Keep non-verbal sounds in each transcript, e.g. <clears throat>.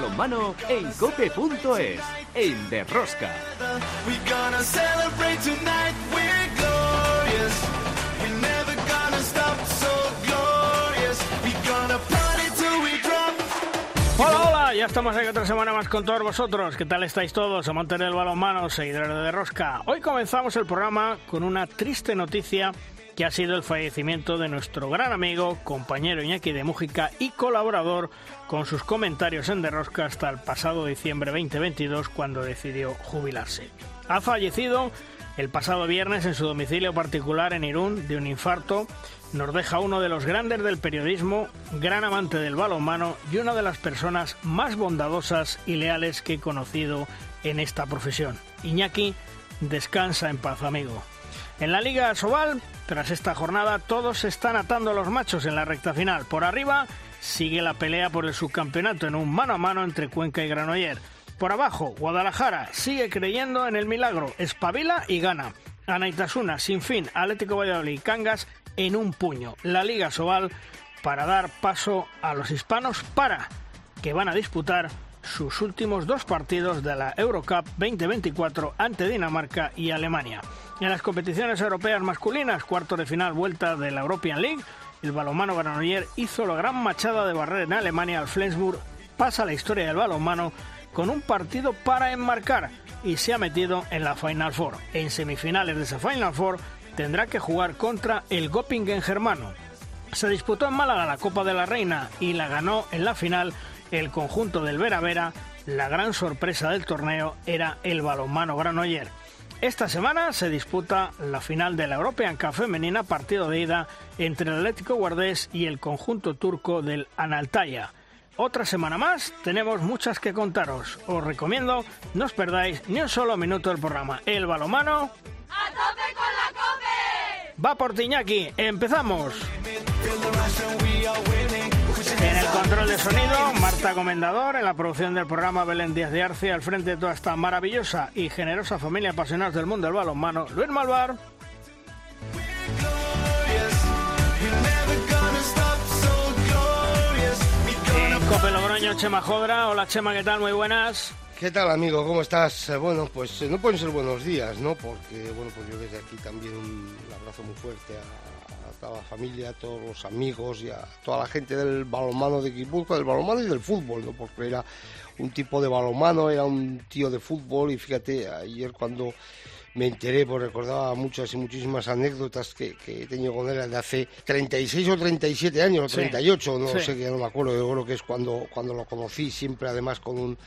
balonmano en cope.es, en Derrosca. Hola, hola, ya estamos aquí otra semana más con todos vosotros. ¿Qué tal estáis todos? Amantes del balonmano, seguidores de Rosca. Hoy comenzamos el programa con una triste noticia que ha sido el fallecimiento de nuestro gran amigo, compañero Iñaki de Mújica y colaborador con sus comentarios en Derrosca hasta el pasado diciembre 2022 cuando decidió jubilarse. Ha fallecido el pasado viernes en su domicilio particular en Irún de un infarto nos deja uno de los grandes del periodismo, gran amante del balonmano y una de las personas más bondadosas y leales que he conocido en esta profesión. Iñaki, descansa en paz, amigo. En la Liga Sobal, tras esta jornada, todos están atando los machos en la recta final. Por arriba, sigue la pelea por el subcampeonato en un mano a mano entre Cuenca y Granoller. Por abajo, Guadalajara sigue creyendo en el milagro, espabila y gana. Anaitasuna, Sinfín, Atlético Valladolid y Cangas en un puño. La Liga Sobal para dar paso a los hispanos para que van a disputar sus últimos dos partidos de la Eurocup 2024 ante Dinamarca y Alemania. En las competiciones europeas masculinas, cuarto de final vuelta de la European League, el balonmano Granoller hizo la gran machada de barrer en Alemania al Flensburg, pasa la historia del balonmano con un partido para enmarcar y se ha metido en la Final Four. En semifinales de esa Final Four tendrá que jugar contra el Göppingen germano. Se disputó en Málaga la Copa de la Reina y la ganó en la final el conjunto del Vera Vera. La gran sorpresa del torneo era el balonmano Granoller. Esta semana se disputa la final de la European Cup femenina, partido de ida entre el Atlético Guardés y el conjunto turco del Analtaya. Otra semana más, tenemos muchas que contaros. Os recomiendo no os perdáis ni un solo minuto del programa. El balomano ¡A tope con la cope! Va por Tiñaki, empezamos. Marta Comendador, en la producción del programa Belén Díaz de Arce, al frente de toda esta maravillosa y generosa familia apasionada del mundo del balonmano, Luis Malvar. En Cope Logroño, Chema Jodra. Hola Chema, ¿qué tal? Muy buenas. ¿Qué tal, amigo? ¿Cómo estás? Eh, Bueno, pues eh, no pueden ser buenos días, ¿no? Porque, bueno, pues yo desde aquí también un abrazo muy fuerte a, a la familia, a todos los amigos y a toda la gente del balonmano de Guipúzcoa, del balonmano y del fútbol, ¿no? Porque era un tipo de balonmano, era un tío de fútbol y fíjate, ayer cuando me enteré, pues recordaba muchas y muchísimas anécdotas que, que he tenido con él de hace 36 o 37 años, o Sí. 38, no Sí. sé, que ya no me acuerdo, yo creo que es cuando, cuando lo conocí, siempre además con un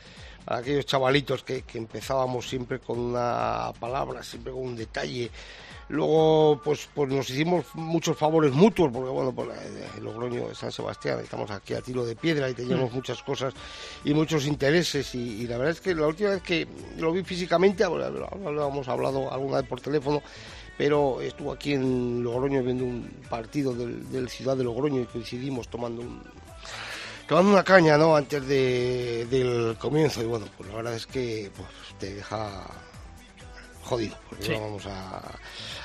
aquellos chavalitos que, que empezábamos siempre con una palabra, siempre con un detalle. Luego, pues, pues nos hicimos muchos favores mutuos, porque bueno, pues Logroño de San Sebastián, estamos aquí a tiro de piedra y teníamos muchas cosas y muchos intereses. Y, y la verdad es que la última vez que lo vi físicamente, bueno, habíamos hablado alguna vez por teléfono, pero estuvo aquí en Logroño viendo un partido del, del Ciudad de Logroño y coincidimos tomando un, tomando una caña, ¿no? Antes de, del comienzo. Y bueno, pues la verdad es que pues, te deja jodido, Sí. no vamos a,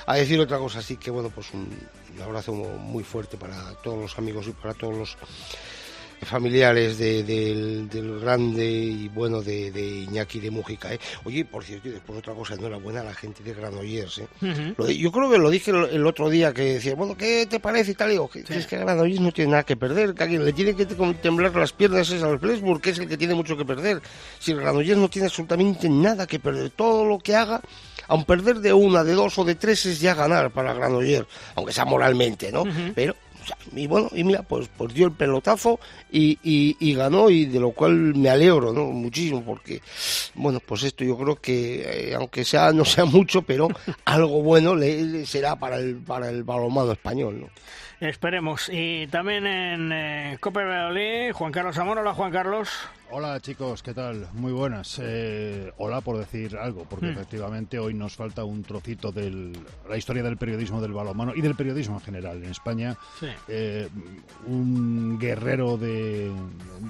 a decir otra cosa. Así que bueno, pues un, un abrazo muy fuerte para todos los amigos y para todos los familiares de- del, del grande y bueno de, de Iñaki de Mújica. ¿eh? Oye, por cierto, y después otra cosa, enhorabuena a la gente de Granollers. ¿eh? Lo yo creo que lo dije el, el otro día que decía, bueno, ¿qué te parece y tal? Y digo, es que Granollers no tiene nada que perder, que a quien le tiene que tem- temblar las piernas es al Flensburg, que es el que tiene mucho que perder. Si el Granollers no tiene absolutamente nada que perder, todo lo que haga, aun perder de una, de dos o de tres es ya ganar para Granollers, aunque sea moralmente, ¿no? Pero o sea, y bueno, y mira, pues, pues dio el pelotazo y, y- y ganó y de lo cual me alegro, ¿no? Muchísimo, porque, bueno, pues esto yo creo que, eh, aunque sea no sea mucho, pero <laughs> algo bueno le, le será para el, para el balonmano español, ¿no? Esperemos. Y también en eh, Copa Valladolid, Juan Carlos Amor. Hola Juan Carlos. Hola chicos, ¿qué tal? Muy buenas. Eh, hola por decir algo, porque Mm. efectivamente hoy nos falta un trocito de la historia del periodismo del balonmano y del periodismo en general en España. Sí. Eh, un guerrero de,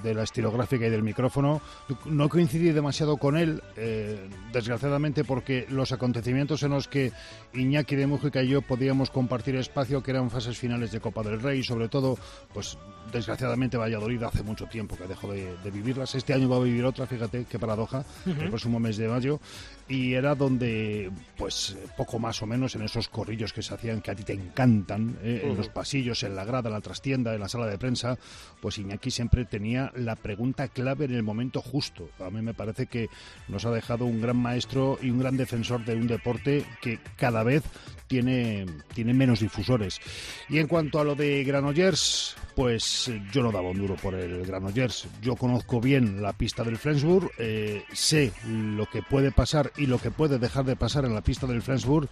de la estilográfica y del micrófono. No coincidí demasiado con él, eh, desgraciadamente, porque los acontecimientos en los que Iñaki de Mújica y yo podíamos compartir espacio, que eran fases finales de Copa del Rey, sobre todo, pues desgraciadamente Valladolid hace mucho tiempo que dejó de, de vivirlas. Anécdotas. Este año va a vivir otra, fíjate qué paradoja, el próximo mes de mayo. Y era donde, pues, poco más o menos en esos corrillos que se hacían que a ti te encantan, eh, en los pasillos, en la grada, en la trastienda, en la sala de prensa, pues Iñaki siempre tenía la pregunta clave en el momento justo. A mí me parece que nos ha dejado un gran maestro y un gran defensor de un deporte que cada vez tiene, tiene menos difusores. Y en cuanto a lo de Granollers, pues yo no daba un duro por el Granollers. Yo conozco bien la pista del Flensburg, eh, sé lo que puede pasar y lo que puede dejar de pasar en la pista del Flensburg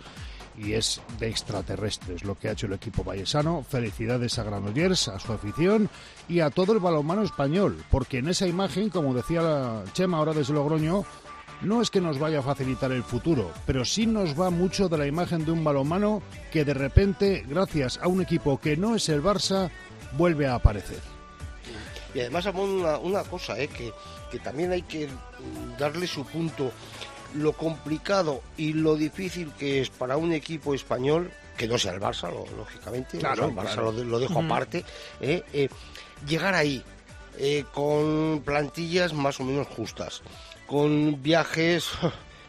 y es de extraterrestres lo que ha hecho el equipo vallesano. Felicidades a Granollers, a su afición y a todo el balonmano español, porque en esa imagen, como decía Chema ahora desde Logroño, no es que nos vaya a facilitar el futuro, pero sí nos va mucho de la imagen de un balonmano que de repente, gracias a un equipo que no es el Barça, vuelve a aparecer. Y además, una, una cosa, eh, que, que también hay que darle su punto. Lo complicado y lo difícil que es para un equipo español, que no sea el Barça, lógicamente, claro, el Barça lo, dejo aparte, eh, eh, llegar ahí eh, con plantillas más o menos justas, con viajes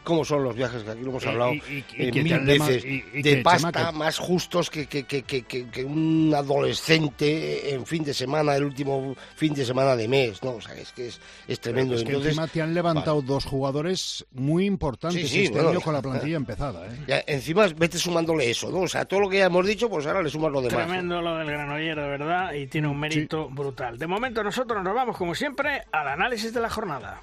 cómo son los viajes, que aquí lo hemos hablado mil veces, de pasta más justos que, que, que, que, un adolescente en fin de semana, el último fin de semana de mes, ¿no? O sea, es que es, es tremendo. Es que encima te han levantado dos jugadores muy importantes este año con la plantilla empezada, ¿eh? encima vete sumándole eso, ¿no? O sea, todo lo que ya hemos dicho, pues ahora le sumas lo demás. Tremendo lo del granollero, de verdad, y tiene un mérito brutal. De momento nosotros nos vamos, como siempre, al análisis de la jornada.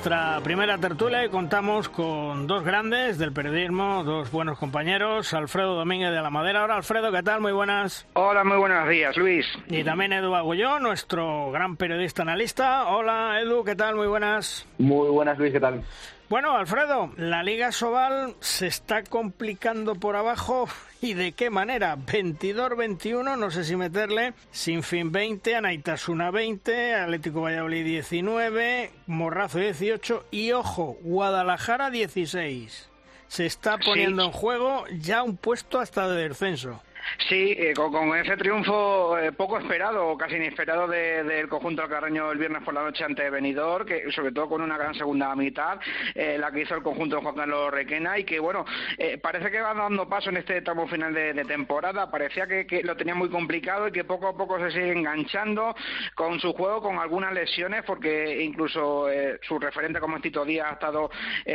nuestra primera tertulia contamos con dos grandes del periodismo, dos buenos compañeros, Alfredo Domínguez de la Madera. Hola Alfredo, ¿qué tal? Muy buenas. Hola, muy buenos días, Luis. Y también Edu Agullón, nuestro gran periodista analista. Hola Edu, ¿qué tal? Muy buenas. Muy buenas, Luis, ¿qué tal? Bueno, Alfredo, la Liga Sobal se está complicando por abajo y de qué manera. 22-21, no sé si meterle, Sinfín 20, Anaitasuna 20, Atlético Valladolid 19, Morrazo 18 y ojo, Guadalajara 16. Se está poniendo en juego ya un puesto hasta de descenso. Sí, eh, con, ese triunfo eh, poco esperado o casi inesperado del conjunto alcarreño el viernes por la noche ante Benidorm, que sobre todo con una gran segunda mitad, eh, la que hizo el conjunto de Juan Carlos Requena y que bueno, parece que va dando paso en este tramo final de, temporada, parecía que, lo tenía muy complicado y que poco a poco se sigue enganchando con su juego, con algunas lesiones, porque incluso su referente como Tito Díaz ha estado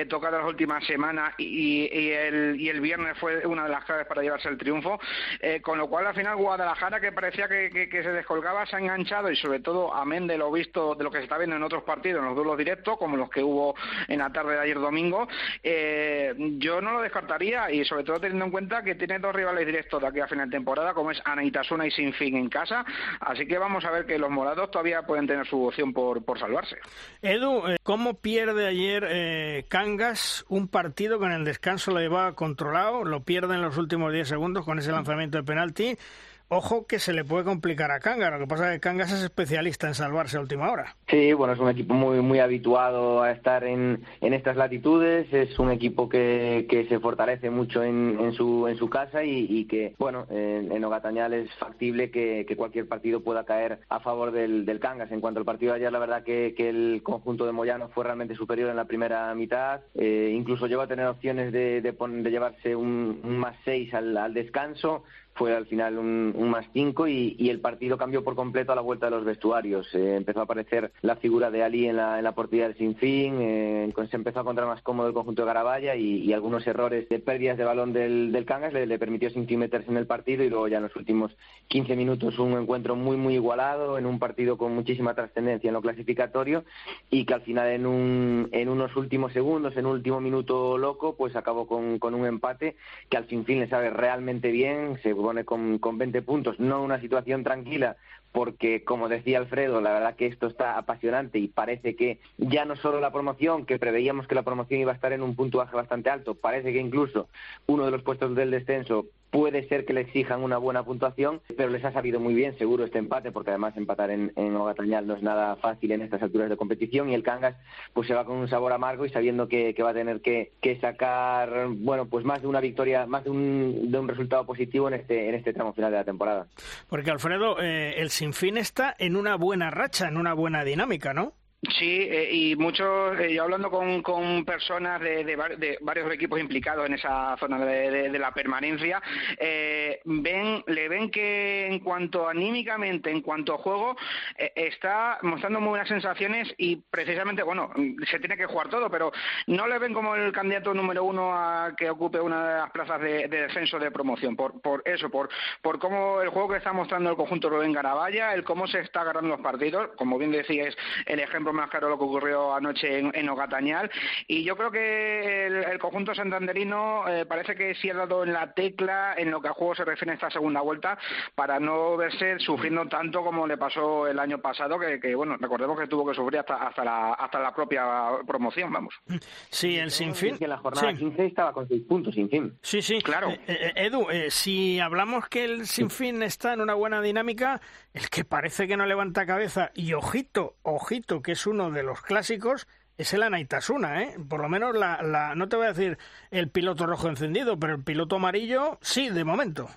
tocado las últimas semanas y, el, y el viernes fue una de las claves para llevarse el triunfo. Eh, con lo cual al final Guadalajara que parecía que, se descolgaba se ha enganchado y sobre todo amén de lo visto de lo que se está viendo en otros partidos en los duelos directos como los que hubo en la tarde de ayer domingo eh, yo no lo descartaría y sobre todo teniendo en cuenta que tiene dos rivales directos de aquí a final de temporada como es Anaitasuna y Sinfín en casa. Así que vamos a ver que los morados todavía pueden tener su opción por, por salvarse. Edu, eh, ¿cómo pierde ayer Cangas un partido con el descanso lo llevaba controlado lo pierde en los últimos 10 segundos con ese lanzamiento de penalti Ojo que se le puede complicar a Cangas, lo que pasa es que Cangas es especialista en salvarse a última hora. Sí, bueno, es un equipo muy muy habituado a estar en, en estas latitudes, es un equipo que, que se fortalece mucho en, en, su, en su casa y, que, bueno, en, en, Ogatañal es factible que, que, cualquier partido pueda caer a favor del, del Cangas. En cuanto al partido de ayer, la verdad que, que el conjunto de Moyano fue realmente superior en la primera mitad, eh, incluso llegó a tener opciones de, de, de llevarse un, un más seis al, al descanso, fue al final un, más cinco y, el partido cambió por completo a la vuelta de los vestuarios. Eh, empezó a aparecer la figura de Ali en la, en la portería del Sinfín, eh, se empezó a encontrar más cómodo el conjunto de Garabaya y, algunos errores de pérdidas de balón del, del Cangas le, permitió Sinfín meterse en el partido y luego ya en los últimos 15 minutos un encuentro muy muy igualado, en un partido con muchísima trascendencia en lo clasificatorio y que al final en, un, en unos últimos segundos, en un último minuto loco, pues acabó con, con un empate que al Sinfín le sabe realmente bien, pone con, con 20 puntos, no una situación tranquila porque como decía Alfredo, la verdad que esto está apasionante y parece que ya no solo la promoción, que preveíamos que la promoción iba a estar en un puntuaje bastante alto, parece que incluso uno de los puestos del descenso puede ser que le exijan una buena puntuación, pero les ha sabido muy bien seguro este empate, porque además empatar en, en no es nada fácil en estas alturas de competición y el Cangas pues se va con un sabor amargo y sabiendo que, que va a tener que, que, sacar bueno pues más de una victoria, más de un, de un resultado positivo en este, en este tramo final de la temporada. Porque Alfredo, eh, el Sinfín está en una buena racha, en una buena dinámica, ¿no? Sí, eh, y muchos, eh, yo hablando con, con personas de, de, varios equipos implicados en esa zona de, la permanencia, eh, ven, le ven que en cuanto anímicamente, en cuanto a juego, está mostrando muy buenas sensaciones y precisamente, bueno, se tiene que jugar todo, pero no le ven como el candidato número uno a que ocupe una de las plazas de, descenso de promoción, por, por eso, por, por cómo el juego que está mostrando el conjunto Rubén Garabaya, el cómo se está agarrando los partidos, como bien decíais, el ejemplo más claro lo que ocurrió anoche en, en Ogatañal. Y yo creo que el, conjunto santanderino eh, parece que sí ha dado en la tecla en lo que a juego se refiere en esta segunda vuelta para no verse sufriendo tanto como le pasó el año pasado, que, bueno, recordemos que tuvo que sufrir hasta, hasta, la, hasta la propia promoción, vamos. Sí, el Sinfín. Que la jornada 15 estaba con seis puntos, sin fin. Sí, sí. Claro. Eh, eh, Edu, si hablamos que el Sinfín está en una buena dinámica, el que parece que no levanta cabeza, y ojito, ojito, que es uno de los clásicos, es el Anaitasuna, ¿eh? Por lo menos la, la, no te voy a decir el piloto rojo encendido, pero el piloto amarillo sí, de momento.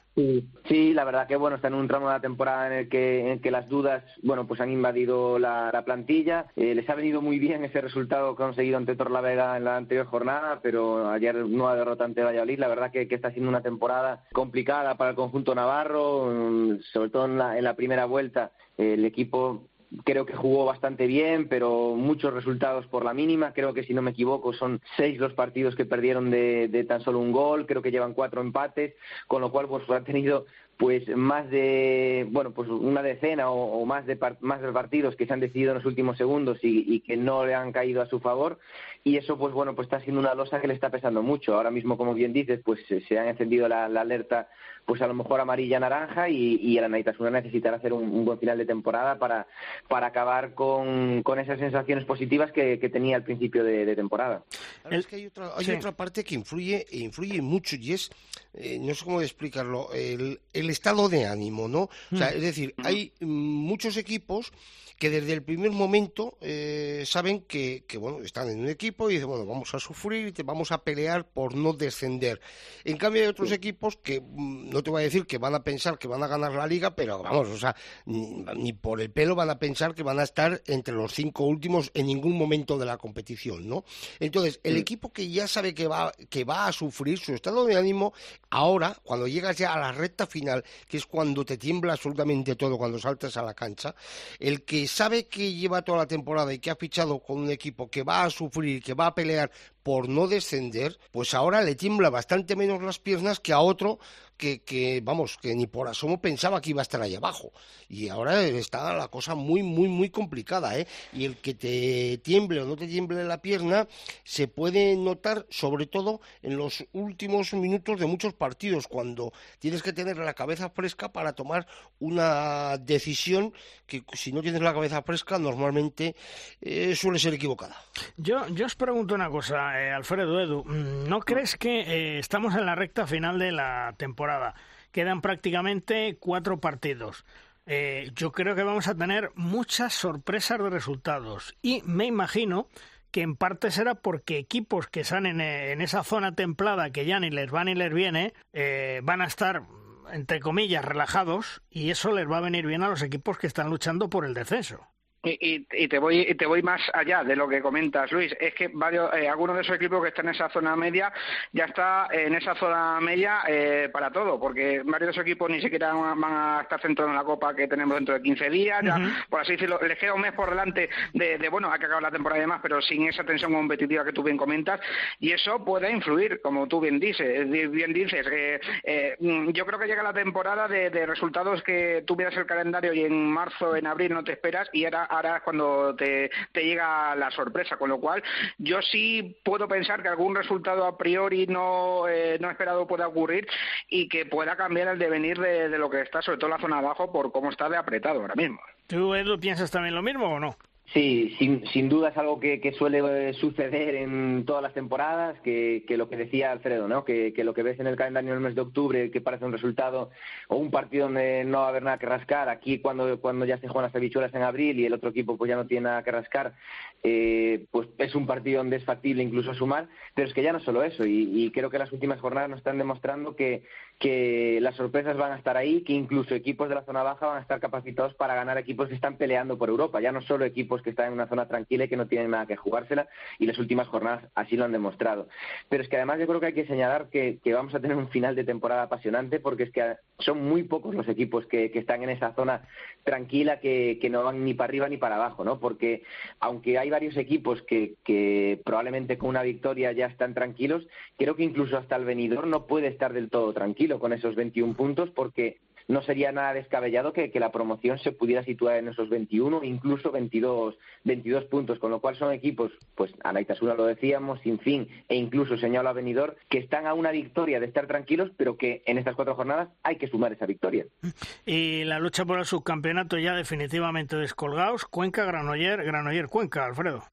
Sí, la verdad que bueno, está en un tramo de la temporada en el que, en que las dudas, bueno, pues han invadido la, la plantilla. Eh, les ha venido muy bien ese resultado conseguido ante Torlavega en la anterior jornada, pero ayer nueva derrota ante Valladolid. La verdad que, que está siendo una temporada complicada para el conjunto navarro, mm, sobre todo en la, en la primera vuelta. el equipo creo que jugó bastante bien, pero muchos resultados por la mínima. Creo que si no me equivoco son seis los partidos que perdieron de, de tan solo un gol. Creo que llevan cuatro empates, con lo cual pues ha tenido pues más de bueno pues una decena o, más de más de partidos que se han decidido en los últimos segundos y, que no le han caído a su favor. Y eso pues bueno pues está siendo una losa que le está pesando mucho. Ahora mismo como bien dices pues se, ha encendido la, alerta pues a lo mejor amarilla naranja y, y el Anaitasuna necesitará hacer un, buen final de temporada para para acabar con, con esas sensaciones positivas que, tenía al principio de, temporada. Es que hay otra hay otra parte que influye influye mucho y es eh, no sé cómo explicarlo el el estado de ánimo, ¿no? O sea, mm. es decir, hay muchos equipos que desde el primer momento eh, saben que, que, bueno, están en un equipo y dicen, bueno, vamos a sufrir y te vamos a pelear por no descender. En cambio hay otros equipos que, mm, no te voy a decir que van a pensar que van a ganar la liga, pero vamos, o sea, ni, por el pelo van a pensar que van a estar entre los cinco últimos en ningún momento de la competición, ¿no? Entonces, el equipo que ya sabe que va, que va a sufrir su estado de ánimo, ahora, cuando llegas ya a la recta final, que es cuando te tiembla absolutamente todo, cuando saltas a la cancha, el que sabe que lleva toda la temporada y que ha fichado con un equipo que va a sufrir, que va a pelear por no descender, pues ahora le tiembla bastante menos las piernas que a otro que, que, vamos, que ni por asomo pensaba que iba a estar ahí abajo. Y ahora está la cosa muy, muy, muy complicada, ¿eh? Y el que te tiemble o no te tiemble la pierna se puede notar sobre todo en los últimos minutos de muchos partidos, cuando tienes que tener la cabeza fresca para tomar una decisión que si no tienes la cabeza fresca normalmente eh, suele ser equivocada. Yo, yo os pregunto una cosa, eh, Alfredo Edu, ¿no crees que eh, estamos en la recta final de la temporada? Quedan prácticamente cuatro partidos. Eh, yo creo que vamos a tener muchas sorpresas de resultados y me imagino que en parte será porque equipos que están en, esa zona templada que ya ni les va ni les viene eh, van a estar entre comillas relajados y eso les va a venir bien a los equipos que están luchando por el descenso. Y, y, te voy y te voy más allá de lo que comentas Luis. Es que varios eh, algunos de esos equipos que están en esa zona media ya está en esa zona media eh, para todo porque varios de esos equipos ni siquiera van a estar centrados en la copa que tenemos dentro de 15 días ya, por así decirlo les queda un mes por delante de, de bueno hay que acabar la temporada y demás pero sin esa tensión competitiva que tú bien comentas y eso puede influir como tú bien dices bien dices eh, mm, yo creo que llega la temporada de, de resultados que tuvieras el calendario y en marzo en abril no te esperas y era cuando te, llega la sorpresa, con lo cual yo sí puedo pensar que algún resultado a priori no, eh, no esperado pueda ocurrir y que pueda cambiar el devenir de, de lo que está, sobre todo la zona abajo, por cómo está de apretado ahora mismo. ¿Tú, Edu, piensas también lo mismo o no? Sí, sin, sin duda es algo que, que, suele suceder en todas las temporadas, que, que lo que decía Alfredo, ¿no? Que, que, lo que ves en el calendario en el mes de octubre, que parece un resultado o un partido donde no va a haber nada que rascar, aquí cuando, cuando ya se juegan las habichuelas en abril y el otro equipo pues ya no tiene nada que rascar, eh, pues es un partido donde es factible incluso sumar, pero es que ya no solo eso, y, y creo que las últimas jornadas nos están demostrando que, que las sorpresas van a estar ahí, que incluso equipos de la zona baja van a estar capacitados para ganar equipos que están peleando por Europa, ya no solo equipos que están en una zona tranquila y que no tienen nada que jugársela, y las últimas jornadas así lo han demostrado. Pero es que además yo creo que hay que señalar que, vamos a tener un final de temporada apasionante, porque es que son muy pocos los equipos que, están en esa zona tranquila, que, que, no van ni para arriba ni para abajo, ¿no? Porque aunque hay varios equipos que, que probablemente con una victoria ya están tranquilos, creo que incluso hasta el venidor no puede estar del todo tranquilo con esos 21 puntos, porque no sería nada descabellado que, que, la promoción se pudiera situar en esos 21, incluso 22, 22 puntos, con lo cual son equipos, pues Anaitasuna lo decíamos, sin fin, e incluso señala Benidorm, que están a una victoria de estar tranquilos, pero que en estas cuatro jornadas hay que sumar esa victoria. Y la lucha por el subcampeonato ya definitivamente descolgados, Cuenca, Granoller, Granoller, Cuenca, Alfredo.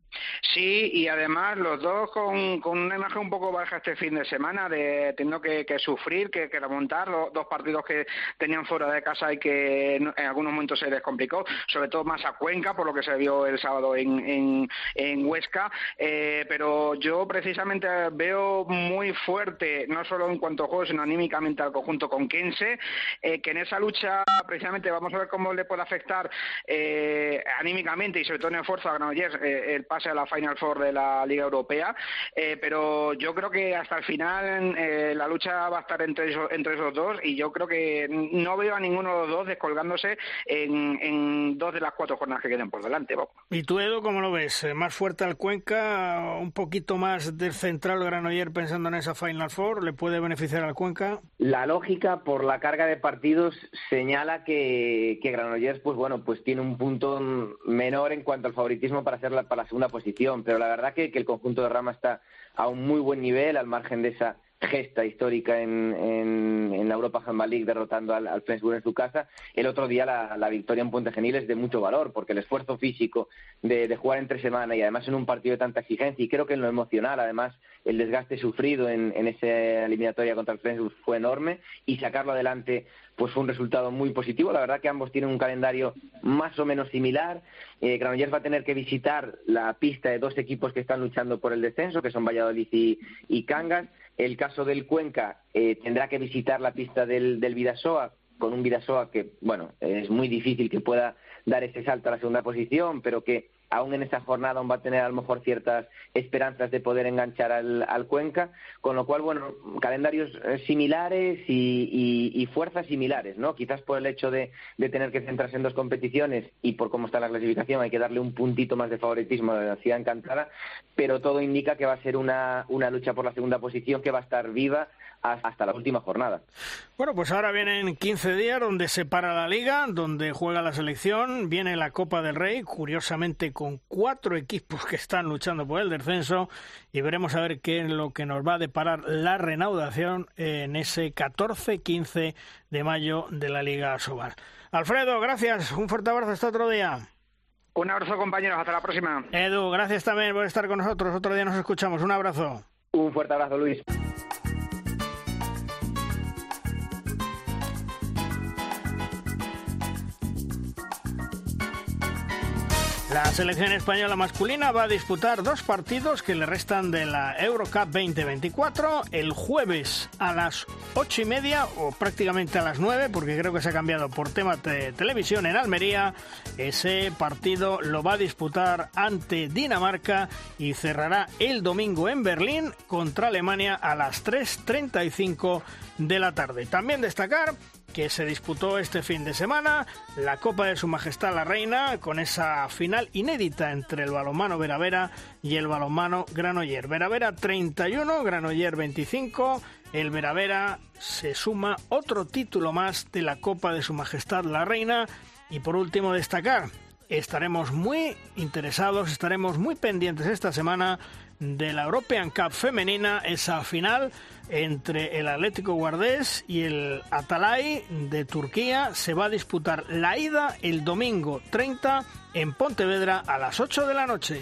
Sí, y además los dos con, con, una imagen un poco baja este fin de semana, de teniendo que, que sufrir, que, remontar, los dos partidos que tenían fuera de casa y que en, algunos momentos se les complicó, sobre todo más a Cuenca, por lo que se vio el sábado en, en, en Huesca, eh, pero yo precisamente veo muy fuerte, no solo en cuanto a juego, sino anímicamente al conjunto conquense, eh, que en esa lucha precisamente vamos a ver cómo le puede afectar eh, anímicamente y sobre todo en esfuerzo a Granollers el pase a la Final Four de la Liga Europea, eh, pero yo creo que hasta el final eh, la lucha va a estar entre esos, entre esos dos y yo creo que no veo a ninguno de los dos descolgándose en, en dos de las cuatro jornadas que queden por delante. Bob. ¿Y tú, Edu, cómo lo ves? Eh, ¿Más fuerte al Cuenca? ¿Un poquito más del central Granoller pensando en esa Final Four? ¿Le puede beneficiar al Cuenca? La lógica, por la carga de partidos, señala que, que Granollers, pues bueno, pues tiene un punto menor en cuanto al favoritismo para hacer la, para la segunda posición, pero la verdad que, que, el conjunto de Rama está a un muy buen nivel, al margen de esa gesta histórica en, en, en la Europa Handball League derrotando al, al, en su casa. El otro día la, la, victoria en Puente Genil es de mucho valor, porque el esfuerzo físico de, de, jugar entre semana y además en un partido de tanta exigencia, y creo que en lo emocional, además, el desgaste sufrido en, en esa eliminatoria contra el Flensburg fue enorme, y sacarlo adelante pues fue un resultado muy positivo. La verdad que ambos tienen un calendario más o menos similar. Eh, Granollers va a tener que visitar la pista de dos equipos que están luchando por el descenso, que son Valladolid y, y Cangas. El caso del Cuenca eh, tendrá que visitar la pista del, del Vidasoa, con un Vidasoa que, bueno, es muy difícil que pueda dar ese salto a la segunda posición, pero que aún en esa jornada aún va a tener a lo mejor ciertas esperanzas de poder enganchar al, al Cuenca, con lo cual, bueno, calendarios similares y, fuerzas similares, ¿no? Quizás por el hecho de, tener que centrarse en dos competiciones y por cómo está la clasificación hay que darle un puntito más de favoritismo a la ciudad encantada, pero todo indica que va a ser una lucha por la segunda posición que va a estar viva hasta la última jornada. Bueno, pues ahora vienen 15 días donde se para la liga, donde juega la selección, viene la Copa del Rey, curiosamente con cuatro equipos que están luchando por el descenso y veremos a ver qué es lo que nos va a deparar la reanudación en ese 14-15 de mayo de la Liga Sobal. Alfredo, gracias, un fuerte abrazo hasta otro día. Un abrazo compañeros, hasta la próxima. Edu, gracias también por estar con nosotros, otro día nos escuchamos, un abrazo. Un fuerte abrazo, Luis. La selección española masculina va a disputar dos partidos que le restan de la Eurocup 2024 el jueves a las ocho y media o prácticamente a las nueve porque creo que se ha cambiado por tema de televisión en Almería. Ese partido lo va a disputar ante Dinamarca y cerrará el domingo en Berlín contra Alemania a las 3.35 de la tarde. También destacar que se disputó este fin de semana, la Copa de Su Majestad la Reina, con esa final inédita entre el balonmano Veravera y el balonmano Granoller. Veravera 31, Granoller 25. El Veravera se suma otro título más de la Copa de Su Majestad la Reina. Y por último destacar estaremos muy interesados, estaremos muy pendientes esta semana de la European Cup femenina, esa final entre el Atlético Guardés y el Atalay de Turquía. Se va a disputar la ida el domingo 30 en Pontevedra a las 8 de la noche.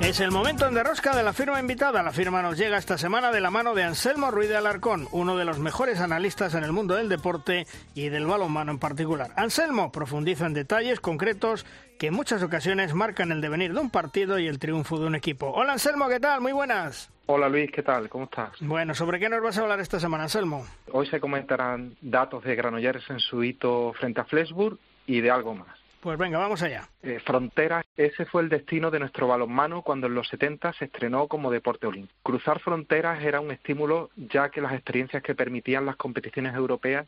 Es el momento en derrosca de la firma invitada. La firma nos llega esta semana de la mano de Anselmo Ruiz de Alarcón, uno de los mejores analistas en el mundo del deporte y del balonmano en particular. Anselmo profundiza en detalles concretos que en muchas ocasiones marcan el devenir de un partido y el triunfo de un equipo. Hola Anselmo, ¿qué tal? Muy buenas. Hola Luis, ¿qué tal? ¿Cómo estás? Bueno, ¿sobre qué nos vas a hablar esta semana, Anselmo? Hoy se comentarán datos de Granollers en su hito frente a Flesburg y de algo más. Pues venga, vamos allá. Eh, fronteras, ese fue el destino de nuestro balonmano cuando en los 70 se estrenó como deporte olímpico. Cruzar fronteras era un estímulo ya que las experiencias que permitían las competiciones europeas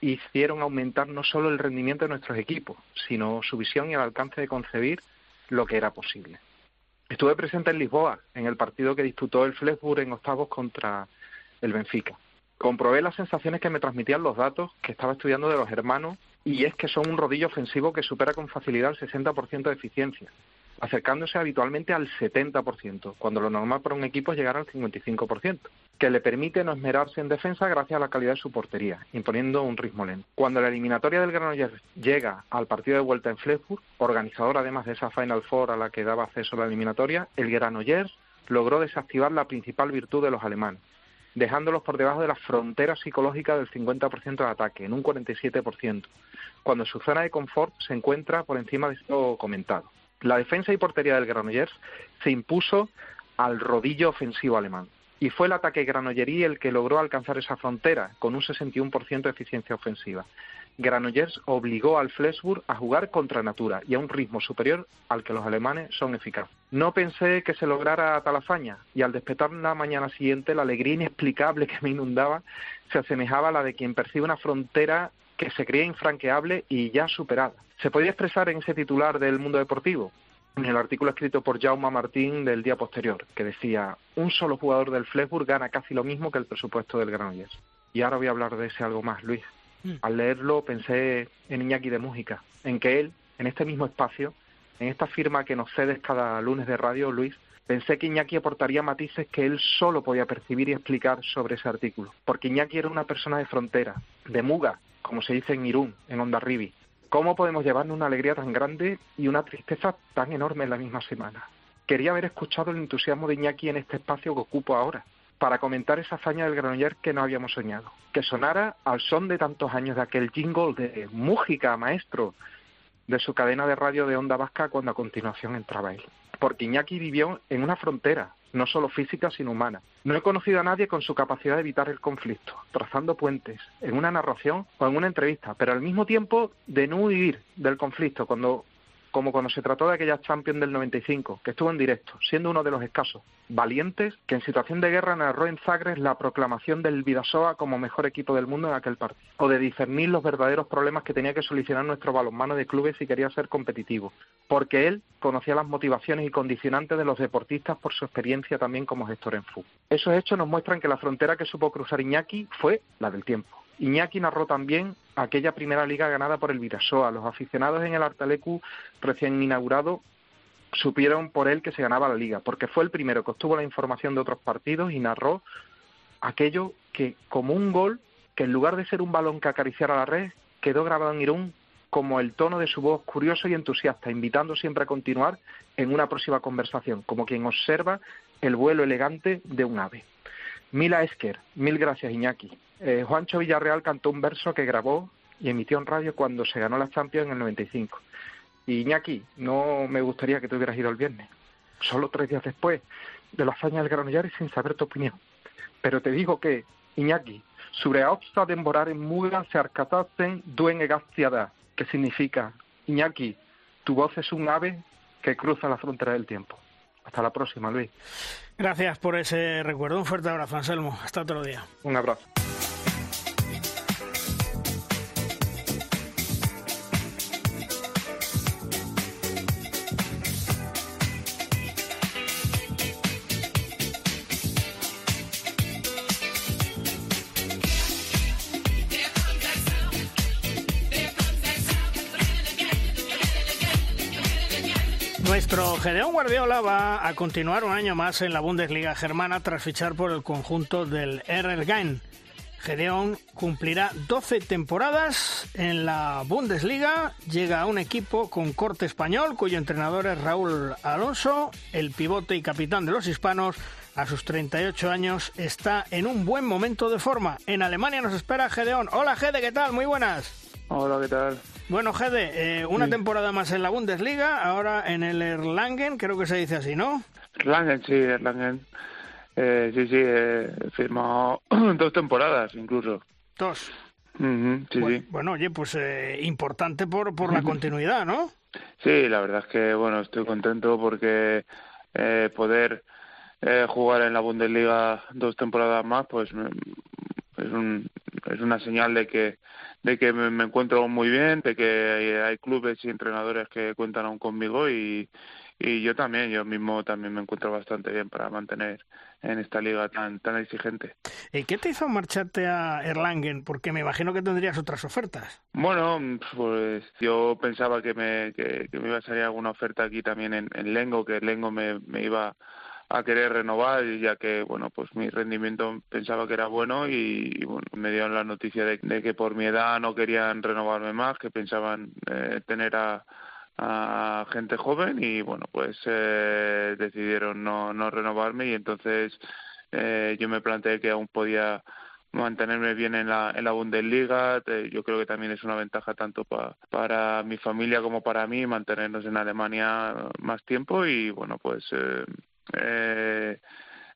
hicieron aumentar no solo el rendimiento de nuestros equipos, sino su visión y el alcance de concebir lo que era posible. Estuve presente en Lisboa, en el partido que disputó el Flesburg en octavos contra el Benfica. Comprobé las sensaciones que me transmitían los datos que estaba estudiando de los hermanos y es que son un rodillo ofensivo que supera con facilidad el 60% de eficiencia, acercándose habitualmente al 70%, cuando lo normal para un equipo es llegar al 55%, que le permite no esmerarse en defensa gracias a la calidad de su portería, imponiendo un ritmo lento. Cuando la eliminatoria del Granollers llega al partido de vuelta en Flesburg, organizador además de esa Final Four a la que daba acceso la eliminatoria, el Granollers logró desactivar la principal virtud de los alemanes, dejándolos por debajo de la frontera psicológica del 50% de ataque, en un 47%, cuando su zona de confort se encuentra por encima de esto comentado. La defensa y portería del Granollers se impuso al rodillo ofensivo alemán, y fue el ataque granollerí el que logró alcanzar esa frontera, con un 61% de eficiencia ofensiva. Granollers obligó al Flesburg a jugar contra natura y a un ritmo superior al que los alemanes son eficaces. No pensé que se lograra tal hazaña y al despertar la mañana siguiente la alegría inexplicable que me inundaba se asemejaba a la de quien percibe una frontera que se creía infranqueable y ya superada. Se podía expresar en ese titular del mundo deportivo, en el artículo escrito por Jaume Martín del día posterior, que decía, un solo jugador del Flesburg gana casi lo mismo que el presupuesto del Granollers. Y ahora voy a hablar de ese algo más, Luis. Mm. Al leerlo pensé en Iñaki de Mújica, en que él, en este mismo espacio, en esta firma que nos cedes cada lunes de radio, Luis, pensé que Iñaki aportaría matices que él solo podía percibir y explicar sobre ese artículo. Porque Iñaki era una persona de frontera, de muga, como se dice en Irún, en Ondarribi. ¿Cómo podemos llevarnos una alegría tan grande y una tristeza tan enorme en la misma semana? Quería haber escuchado el entusiasmo de Iñaki en este espacio que ocupo ahora, para comentar esa hazaña del Granoller que no habíamos soñado. Que sonara al son de tantos años de aquel jingle de Mújica, maestro, de su cadena de radio de Onda Vasca cuando a continuación entraba él. Porque Iñaki vivió en una frontera, no solo física, sino humana. No he conocido a nadie con su capacidad de evitar el conflicto, trazando puentes, en una narración o en una entrevista, pero al mismo tiempo de no huir del conflicto cuando como cuando se trató de aquella Champions del 95, que estuvo en directo, siendo uno de los escasos valientes que en situación de guerra narró en Zagreb la proclamación del Vidasoa como mejor equipo del mundo en aquel partido, o de discernir los verdaderos problemas que tenía que solucionar nuestro balonmano de clubes si quería ser competitivo, porque él conocía las motivaciones y condicionantes de los deportistas por su experiencia también como gestor en fútbol. Esos hechos nos muestran que la frontera que supo cruzar Iñaki fue la del tiempo. Iñaki narró también aquella primera liga ganada por el Virasoa. Los aficionados en el Artalecu recién inaugurado supieron por él que se ganaba la liga, porque fue el primero que obtuvo la información de otros partidos y narró aquello que como un gol, que en lugar de ser un balón que acariciara la red, quedó grabado en Irún como el tono de su voz curioso y entusiasta, invitando siempre a continuar en una próxima conversación, como quien observa el vuelo elegante de un ave. Mila Esker, mil gracias Iñaki. Eh, Juancho Villarreal cantó un verso que grabó y emitió en radio cuando se ganó la Champions en el 95. Y Iñaki, no me gustaría que te hubieras ido el viernes, solo tres días después de la hazaña del Granollers sin saber tu opinión. Pero te digo que, Iñaki, sobre de demorar en muga se arcatasen duen egastiada, que significa, Iñaki, tu voz es un ave que cruza la frontera del tiempo. Hasta la próxima, Luis. Gracias por ese recuerdo. Un fuerte abrazo, Anselmo. Hasta otro día. Un abrazo. Nuestro Gedeón Guardiola va a continuar un año más en la Bundesliga germana tras fichar por el conjunto del Erlangen. Gedeón cumplirá 12 temporadas en la Bundesliga, llega a un equipo con corte español cuyo entrenador es Raúl Alonso, el pivote y capitán de los hispanos, a sus 38 años está en un buen momento de forma. En Alemania nos espera Gedeón. Hola Gede, ¿qué tal? Muy buenas. Hola, ¿qué tal? Bueno, Gede, eh, una temporada más en la Bundesliga, ahora en el Erlangen, creo que se dice así, ¿no? Erlangen, sí, Erlangen. Eh, sí, sí, he firmado <clears throat> dos temporadas incluso. Dos. sí, bueno, sí. bueno, oye, pues eh, importante por, por la continuidad, ¿no? Sí, la verdad es que, bueno, estoy contento porque eh, poder eh, jugar en la Bundesliga dos temporadas más, pues es, un, es una señal de que de que me, me encuentro muy bien, de que hay, hay clubes y entrenadores que cuentan aún conmigo y, y yo también, yo mismo también me encuentro bastante bien para mantener en esta liga tan tan exigente. ¿Y qué te hizo marcharte a Erlangen? Porque me imagino que tendrías otras ofertas. Bueno, pues yo pensaba que me, que, que me iba a salir alguna oferta aquí también en, en Lengo, que Lengo me, me iba a querer renovar ya que bueno pues mi rendimiento pensaba que era bueno y, bueno me dieron la noticia de, que por mi edad no querían renovarme más que pensaban eh, tener a, a gente joven y bueno pues eh, decidieron no no renovarme y entonces eh, yo me planteé que aún podía mantenerme bien en la, en la Bundesliga. Yo creo que también es una ventaja tanto pa, para mi familia como para mí mantenernos en Alemania más tiempo y bueno, pues eh, eh,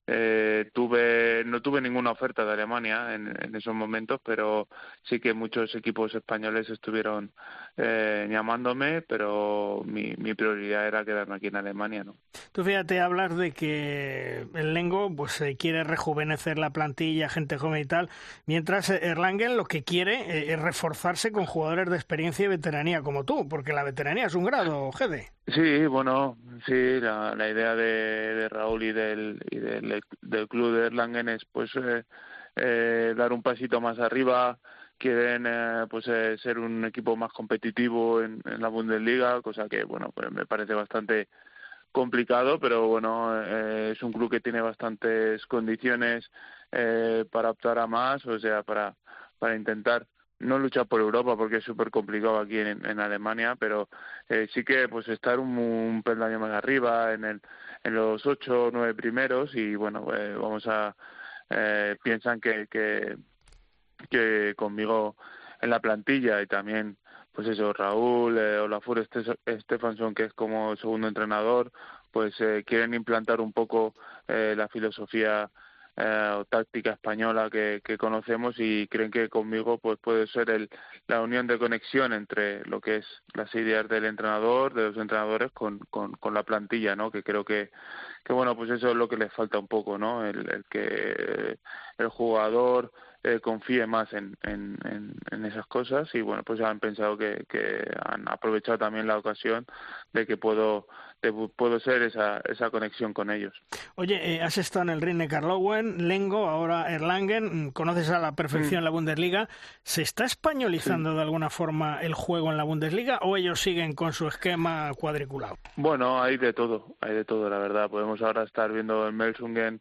eh, tuve no tuve ninguna oferta de Alemania en, en, esos momentos pero sí que muchos equipos españoles estuvieron eh, llamándome pero mi, mi, prioridad era quedarme aquí en Alemania no tú fíjate hablar de que el Lengo pues eh, quiere rejuvenecer la plantilla gente joven y tal mientras Erlangen lo que quiere eh, es reforzarse con jugadores de experiencia y veteranía como tú porque la veteranía es un grado Gede. Sí, bueno, sí, la, la idea de, de, Raúl y del, y del, del club de Erlangen es pues eh, eh, dar un pasito más arriba, quieren eh, pues eh, ser un equipo más competitivo en, en, la Bundesliga, cosa que bueno, pues me parece bastante complicado, pero bueno, eh, es un club que tiene bastantes condiciones eh, para optar a más, o sea, para para intentar no luchar por Europa porque es súper complicado aquí en, Alemania, pero eh, sí que pues estar un, un, peldaño más arriba en el en los ocho o nueve primeros y bueno eh, vamos a eh, piensan que, que que conmigo en la plantilla y también pues eso Raúl eh, Olafur Stefansson que es como segundo entrenador pues quieren implantar un poco la filosofía eh, o táctica española que, conocemos y creen que conmigo pues puede ser el, la unión de conexión entre lo que es las ideas del entrenador, de los entrenadores con, con, con la plantilla, ¿no? Que creo que, que bueno pues eso es lo que les falta un poco, ¿no? El que el jugador eh, confíe más en, en, en, en, esas cosas y bueno pues han pensado que, que han aprovechado también la ocasión de que puedo de, puedo ser esa, esa conexión con ellos. Oye, eh, has estado en el Rinne Karlowen, Lengo, ahora Erlangen, conoces a la perfección mm. la Bundesliga. ¿Se está españolizando sí. de alguna forma el juego en la Bundesliga o ellos siguen con su esquema cuadriculado? Bueno, hay de todo, hay de todo, la verdad. Podemos ahora estar viendo el Melsungen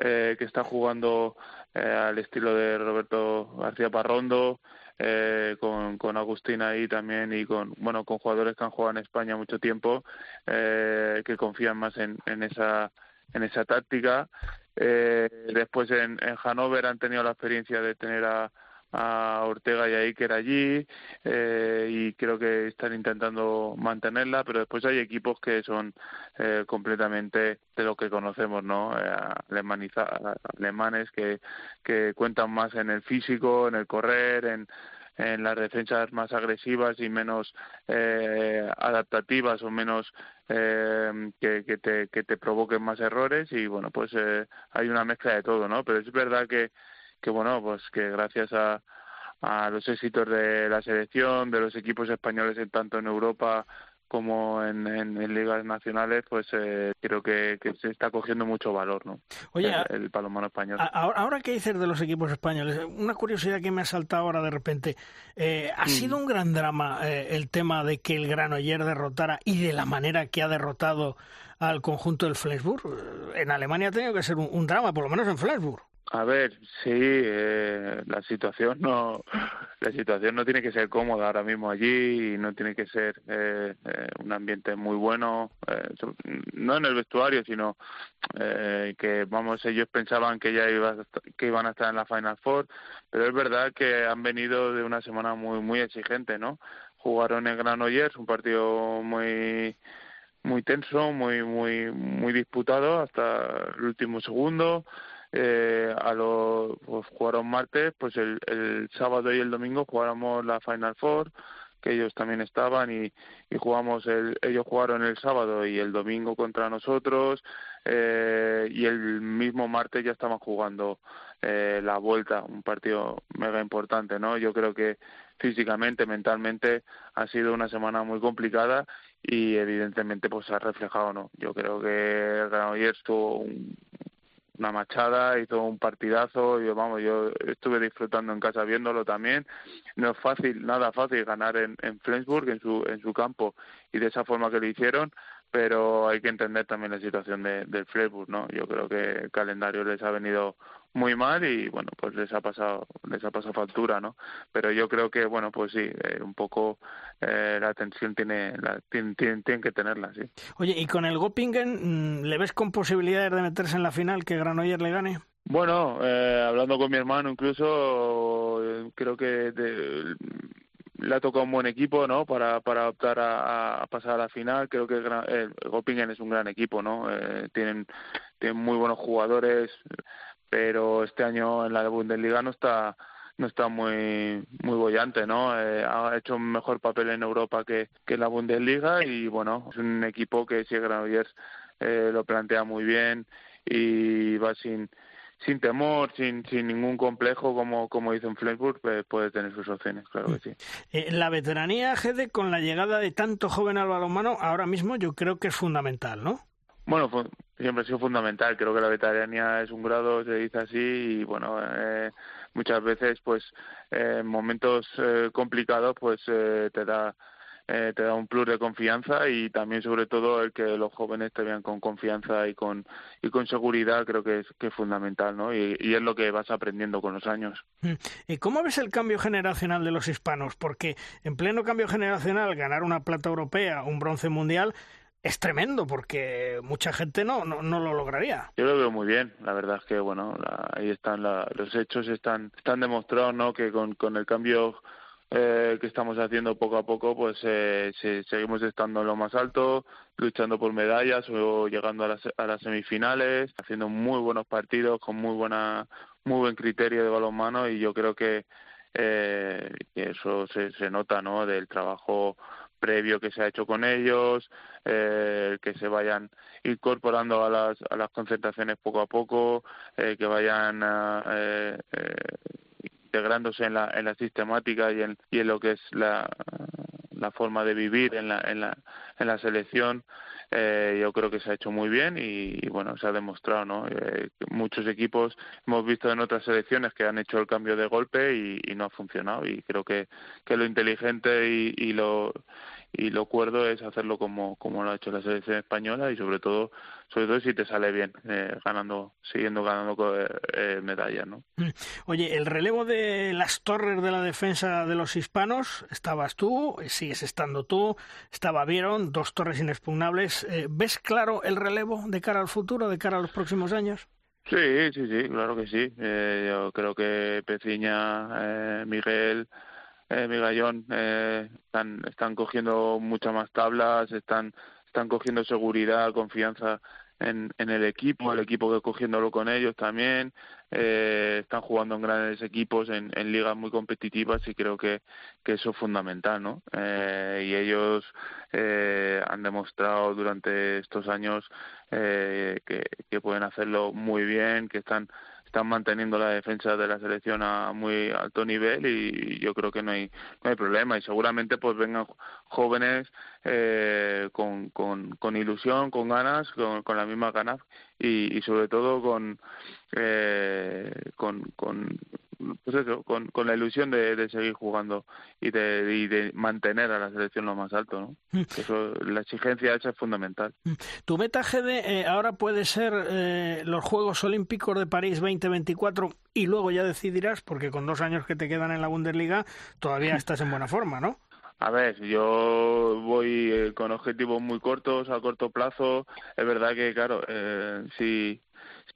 eh, que está jugando eh, al estilo de Roberto García Parrondo, eh, con, con Agustín ahí también y con bueno con jugadores que han jugado en España mucho tiempo eh, que confían más en, en esa en esa táctica. Eh, después en, en Hannover han tenido la experiencia de tener a, a Ortega y a Iker allí eh, y creo que están intentando mantenerla, pero después hay equipos que son eh, completamente de lo que conocemos, ¿no? Eh, alemaniza, alemanes que, que cuentan más en el físico, en el correr, en, en las defensas más agresivas y menos eh, adaptativas o menos eh, que, te, que te provoquen más errores y bueno pues eh, hay una mezcla de todo no pero es verdad que que bueno, pues que gracias a, a los éxitos de la selección, de los equipos españoles en tanto en Europa como en, en, ligas nacionales, pues eh, creo que, que, se está cogiendo mucho valor, ¿no? Oye, el, el balonmano español. Ahora, ahora que dices de los equipos españoles, una curiosidad que me ha saltado ahora de repente. Eh, ¿Ha mm. sido un gran drama eh, el tema de que el Granoller derrotara y de la manera que ha derrotado al conjunto del Flensburg? En Alemania ha tenido que ser un, un drama, por lo menos en Flensburg. A ver, sí, eh, la situación no, la situación no tiene que ser cómoda ahora mismo allí y no tiene que ser eh, eh, un ambiente muy bueno, no en el vestuario, sino que vamos ellos pensaban que ya iba, que iban a estar en la Final Four, pero es verdad que han venido de una semana muy muy exigente, ¿no? Jugaron en Granollers, un partido muy muy tenso, muy muy muy disputado hasta el último segundo eh, a los pues, jugaron martes, pues el, el sábado y el domingo jugáramos la Final Four, que ellos también estaban y, y jugamos el, ellos jugaron el sábado y el domingo contra nosotros eh, y el mismo martes ya estaban jugando eh, la vuelta, un partido mega importante, ¿no? Yo creo que físicamente, mentalmente ha sido una semana muy complicada y evidentemente pues ha reflejado, ¿no? Yo creo que Granollers tuvo un, una machada, hizo un partidazo, yo vamos, yo estuve disfrutando en casa viéndolo también. No es fácil, nada fácil ganar en, en Flensburg, en su, en su campo, y de esa forma que lo hicieron, pero hay que entender también la situación de, del Flensburg, ¿no? Yo creo que el calendario les ha venido muy mal y bueno pues les ha pasado les ha pasado factura no pero yo creo que bueno pues sí eh, un poco eh, la tensión tiene la tienen, tienen, que tenerla sí. Oye y con el Gopingen mm, le ves con posibilidades de meterse en la final que Granollers le gane bueno eh, hablando con mi hermano incluso creo que le ha tocado un buen equipo no para para optar a, pasar a la final. Creo que el, el Gopingen es un gran equipo no tienen tienen muy buenos jugadores pero este año en la Bundesliga no está no está muy muy bollante, ¿no? Eh, ha hecho un mejor papel en Europa que, que en la Bundesliga y bueno, es un equipo que si Granollers eh, lo plantea muy bien y va sin sin temor, sin, sin ningún complejo, como, como hizo en Flensburg, pues puede tener sus opciones, claro que sí. Eh, la veteranía, Gede, con la llegada de tanto joven al balonmano, ahora mismo yo creo que es fundamental, ¿no? Bueno, siempre ha sido fundamental. Creo que la veterania es un grado, se dice así, y bueno, eh, muchas veces, pues, en momentos eh, complicados, pues, eh, te da te da un plus de confianza y también sobre todo el que los jóvenes te vean con confianza y con y con seguridad creo que es que es fundamental no y, y es lo que vas aprendiendo con los años mm. ¿Y cómo ves el cambio generacional de los hispanos? Porque en pleno cambio generacional ganar una plata europea, un bronce mundial es tremendo porque mucha gente no, no, no, lo lograría. Yo lo veo muy bien, la verdad es que bueno, ahí están los hechos, están, están demostrados ¿no? que con, con el cambio eh, que estamos haciendo poco a poco, pues eh, seguimos estando en lo más alto, luchando por medallas o llegando a las, a las semifinales, haciendo muy buenos partidos con muy buena muy buen criterio de balonmano y yo creo que, eh, eso se, se nota no del trabajo previo que se ha hecho con ellos, eh, que se vayan incorporando a las, a las concentraciones poco a poco, eh, que vayan eh, eh, integrándose en la, en la sistemática y en, y en lo que es la, la forma de vivir en la, en la, en la selección. Eh, yo creo que se ha hecho muy bien y, bueno, se ha demostrado, ¿no? Eh, muchos equipos hemos visto en otras selecciones que han hecho el cambio de golpe y, no ha funcionado y creo que, que lo inteligente y lo y lo cuerdo es hacerlo como, como lo ha hecho la selección española y sobre todo sobre todo si te sale bien eh, ganando siguiendo ganando eh, eh, medallas no mm. oye el relevo de las torres de la defensa de los hispanos estabas tú sigues estando tú estaba Vieron dos torres inexpugnables. Ves claro el relevo de cara al futuro de cara a los próximos años Sí, sí, sí, claro que sí. yo creo que Peciña, Miguel, eh, Migallón eh, están, están cogiendo muchas más tablas, están, están cogiendo seguridad, confianza en, en el equipo, el equipo que cogiéndolo con ellos también, eh, están jugando en grandes equipos, en, en ligas muy competitivas y creo que, que eso es fundamental, ¿no? Eh, y ellos eh, han demostrado durante estos años eh, que, que pueden hacerlo muy bien, que están están manteniendo la defensa de la selección a muy alto nivel y yo creo que no hay no hay problema. Y seguramente pues vengan jóvenes eh, con, con, con ilusión con ganas con, con la misma ganas y, y sobre todo con eh, con, con pues eso, con, con la ilusión de, de seguir jugando y de, y de mantener a la selección lo más alto, ¿no? Mm. Eso, la exigencia esa es fundamental. Mm. Tu meta, Gede, eh, ahora puede ser eh, los Juegos Olímpicos de París 2024 y luego ya decidirás, porque con dos años que te quedan en la Bundesliga todavía estás en buena forma, ¿no? A ver, yo voy eh, con objetivos muy cortos, a corto plazo. Es verdad que, claro, eh, si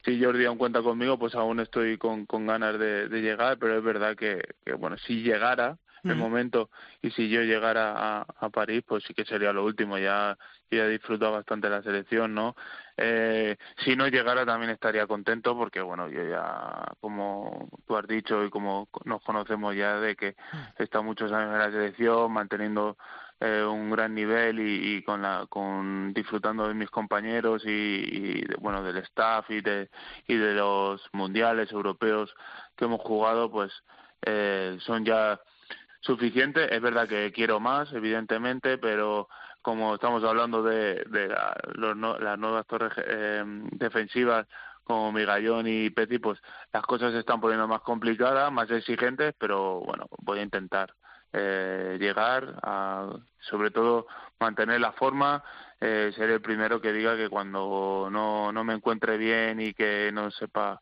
si Jordi aún cuenta conmigo, pues aún estoy con, con ganas de, de llegar, pero es verdad que, que bueno, si llegara el momento y si yo llegara a, a, París, pues sí que sería lo último. Ya, ya he disfrutado bastante la selección, ¿no? Eh, si no llegara también estaría contento porque, bueno, yo ya, como tú has dicho y como nos conocemos ya de que he estado muchos años en la selección, manteniendo eh, un gran nivel y, y, con la con disfrutando de mis compañeros y, y bueno del staff y de y de los mundiales europeos que hemos jugado pues eh, son ya suficientes. Es verdad que quiero más evidentemente pero como estamos hablando de, de la, los, las nuevas torres eh, defensivas como Migallón y Petit, pues las cosas se están poniendo más complicadas, más exigentes, pero bueno, voy a intentar eh, llegar a, sobre todo, mantener la forma, eh, ser el primero que diga que cuando no, no me encuentre bien y que no sepa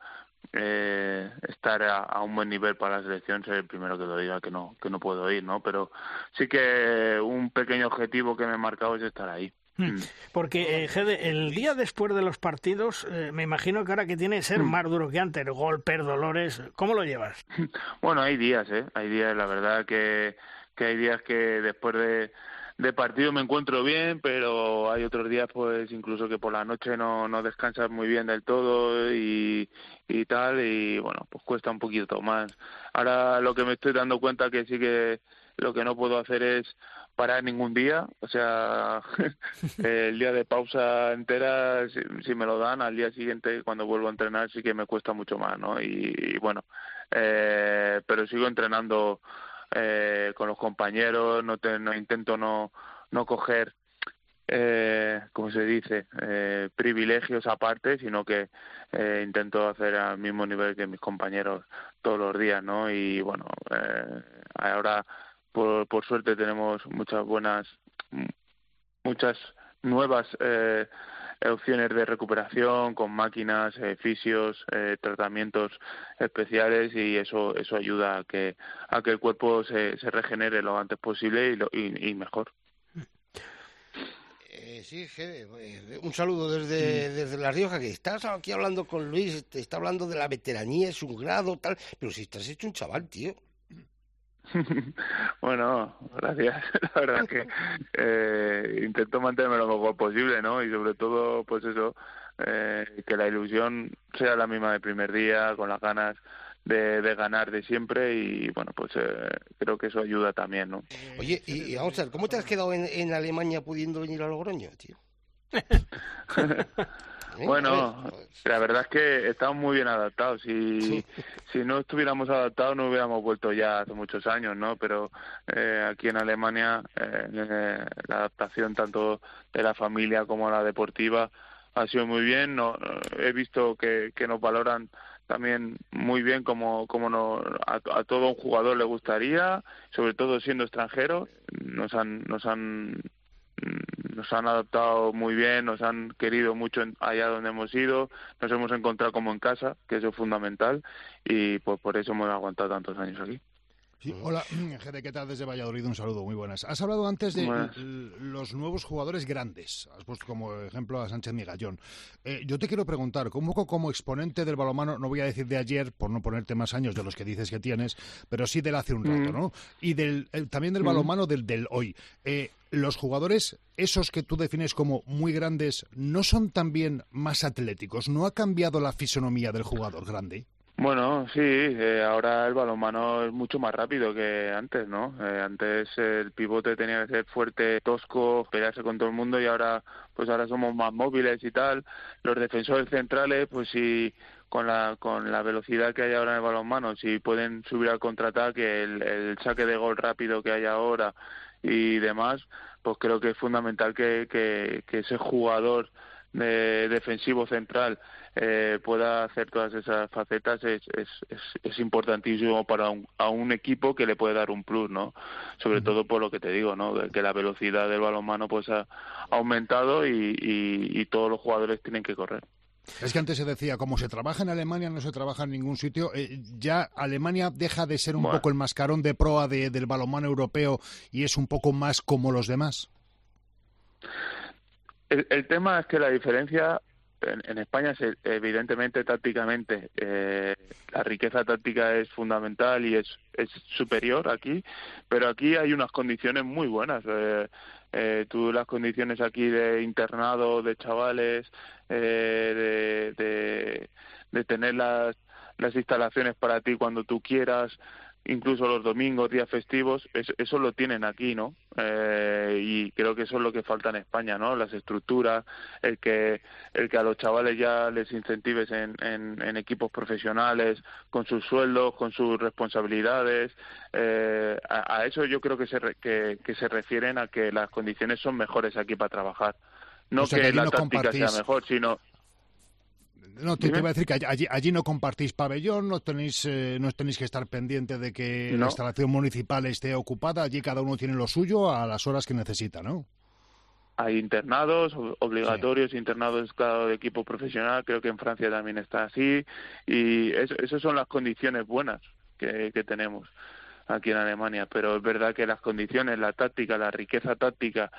eh, estar a, un buen nivel para la selección, ser el primero que lo diga que no, que no puedo ir, ¿no? Pero sí que un pequeño objetivo que me he marcado es estar ahí. Hmm. Mm. Porque, eh, el día después de los partidos, eh, me imagino que ahora que tiene que ser hmm. más duro que antes, golpes, dolores, ¿cómo lo llevas? <laughs> Bueno, hay días, ¿eh? Hay días, la verdad que, que hay días que después de, de partido me encuentro bien, pero hay otros días, pues incluso que por la noche no, no descansas muy bien del todo y, y tal, y bueno, pues cuesta un poquito más. Ahora lo que me estoy dando cuenta que sí que lo que no puedo hacer es parar ningún día, o sea, <laughs> el día de pausa entera, si, me lo dan, al día siguiente cuando vuelvo a entrenar sí que me cuesta mucho más, ¿no? Y, bueno, eh, pero sigo entrenando eh, con los compañeros, no, te, no intento no, no coger eh, como se dice, eh, privilegios aparte, sino que eh, intento hacer al mismo nivel que mis compañeros todos los días, ¿no? Y bueno, eh, ahora por, por suerte tenemos muchas buenas, muchas nuevas eh, opciones de recuperación con máquinas, eh, fisios, eh, tratamientos especiales y eso eso ayuda a que a que el cuerpo se, se regenere lo antes posible y, lo, y, y mejor. Eh, sí, eh, un saludo desde, desde La Rioja, que estás aquí hablando con Luis, te está hablando de la veteranía, es un grado, tal, pero si estás hecho un chaval, tío. <laughs> bueno, gracias. <laughs> La verdad que eh, intento mantenerme lo mejor posible, ¿no? Y sobre todo, pues eso, eh, que la ilusión sea la misma del primer día, con las ganas de, de ganar de siempre y bueno, pues eh, creo que eso ayuda también, ¿no? Oye, y, y vamos a ver, ¿cómo te has quedado en, en Alemania pudiendo venir a Logroño, tío? <laughs> Bueno, la verdad es que estamos muy bien adaptados. Si, si no estuviéramos adaptados no hubiéramos vuelto ya hace muchos años, ¿no? Pero eh, aquí en Alemania eh, eh, la adaptación tanto de la familia como la deportiva ha sido muy bien. No, he visto que, que nos valoran también muy bien como, como no, a, a, todo un jugador le gustaría, sobre todo siendo extranjero. Nos han, nos han nos han adaptado muy bien, nos han querido mucho allá donde hemos ido, nos hemos encontrado como en casa, que eso es fundamental, y pues por eso hemos aguantado tantos años aquí. Sí, hola, <clears throat> Jere, ¿qué tal desde Valladolid? Un saludo, muy buenas. Has hablado antes de los nuevos jugadores grandes. Has puesto como ejemplo a Sánchez Migallón. Eh, yo te quiero preguntar, como, como exponente del balomano, no voy a decir de ayer, por no ponerte más años de los que dices que tienes, pero sí del hace un rato, mm. ¿no? Y del, eh, también del mm. balomano del, del hoy. Eh, los jugadores, esos que tú defines como muy grandes, ¿no son también más atléticos? ¿No ha cambiado la fisonomía del jugador grande? Bueno, sí, eh, ahora el balonmano es mucho más rápido que antes, ¿no? Eh, antes el pivote tenía que ser fuerte, tosco, pelearse con todo el mundo y ahora, pues ahora somos más móviles y tal. Los defensores centrales, pues sí, con la con la velocidad que hay ahora en el balonmano, si pueden subir al contraataque, el, el saque de gol rápido que hay ahora y demás, pues creo que es fundamental que, que, que ese jugador de defensivo central eh, pueda hacer todas esas facetas es, es, es, importantísimo para un, a un equipo que le puede dar un plus, ¿no? Sobre todo por lo que te digo, ¿no? que la velocidad del balonmano pues ha aumentado y, y, todos los jugadores tienen que correr. Es que antes se decía, como se trabaja en Alemania, no se trabaja en ningún sitio. Eh, ya Alemania deja de ser un poco el mascarón de proa de, del balonmano europeo y es un poco más como los demás. El, el tema es que la diferencia en, España, es, evidentemente, tácticamente, eh, la riqueza táctica es fundamental y es, es superior aquí, pero aquí hay unas condiciones muy buenas. Eh, eh, tú las condiciones aquí de internado de chavales, eh, de, de, de tener las, las instalaciones para ti cuando tú quieras, incluso los domingos, días festivos, eso, lo tienen aquí, ¿no? Eh, y creo que eso es lo que falta en España, ¿no? Las estructuras, el que, el que a los chavales ya les incentives en, en, equipos profesionales, con sus sueldos, con sus responsabilidades, eh, a, eso yo creo que se, que, que se refieren a que las condiciones son mejores aquí para trabajar. No que, la táctica sea mejor, sino no, te, iba a decir que allí, allí no compartís pabellón, no tenéis, eh, no tenéis que estar pendiente de que la instalación municipal esté ocupada, allí cada uno tiene lo suyo a las horas que necesita, ¿no? Hay internados obligatorios, internados cada equipo profesional, creo que en Francia también está así, y esas son las condiciones buenas que, que tenemos aquí en Alemania, pero es verdad que las condiciones, la táctica, la riqueza táctica,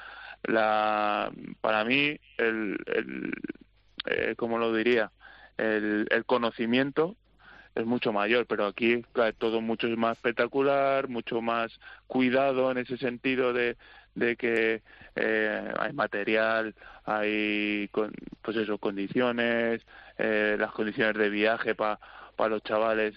la, para mí, el, el eh, ¿cómo lo diría? el, el conocimiento es mucho mayor, pero aquí es todo mucho más espectacular, mucho más cuidado en ese sentido de, de que eh, hay material, hay pues eso, condiciones, eh, las condiciones de viaje para para los chavales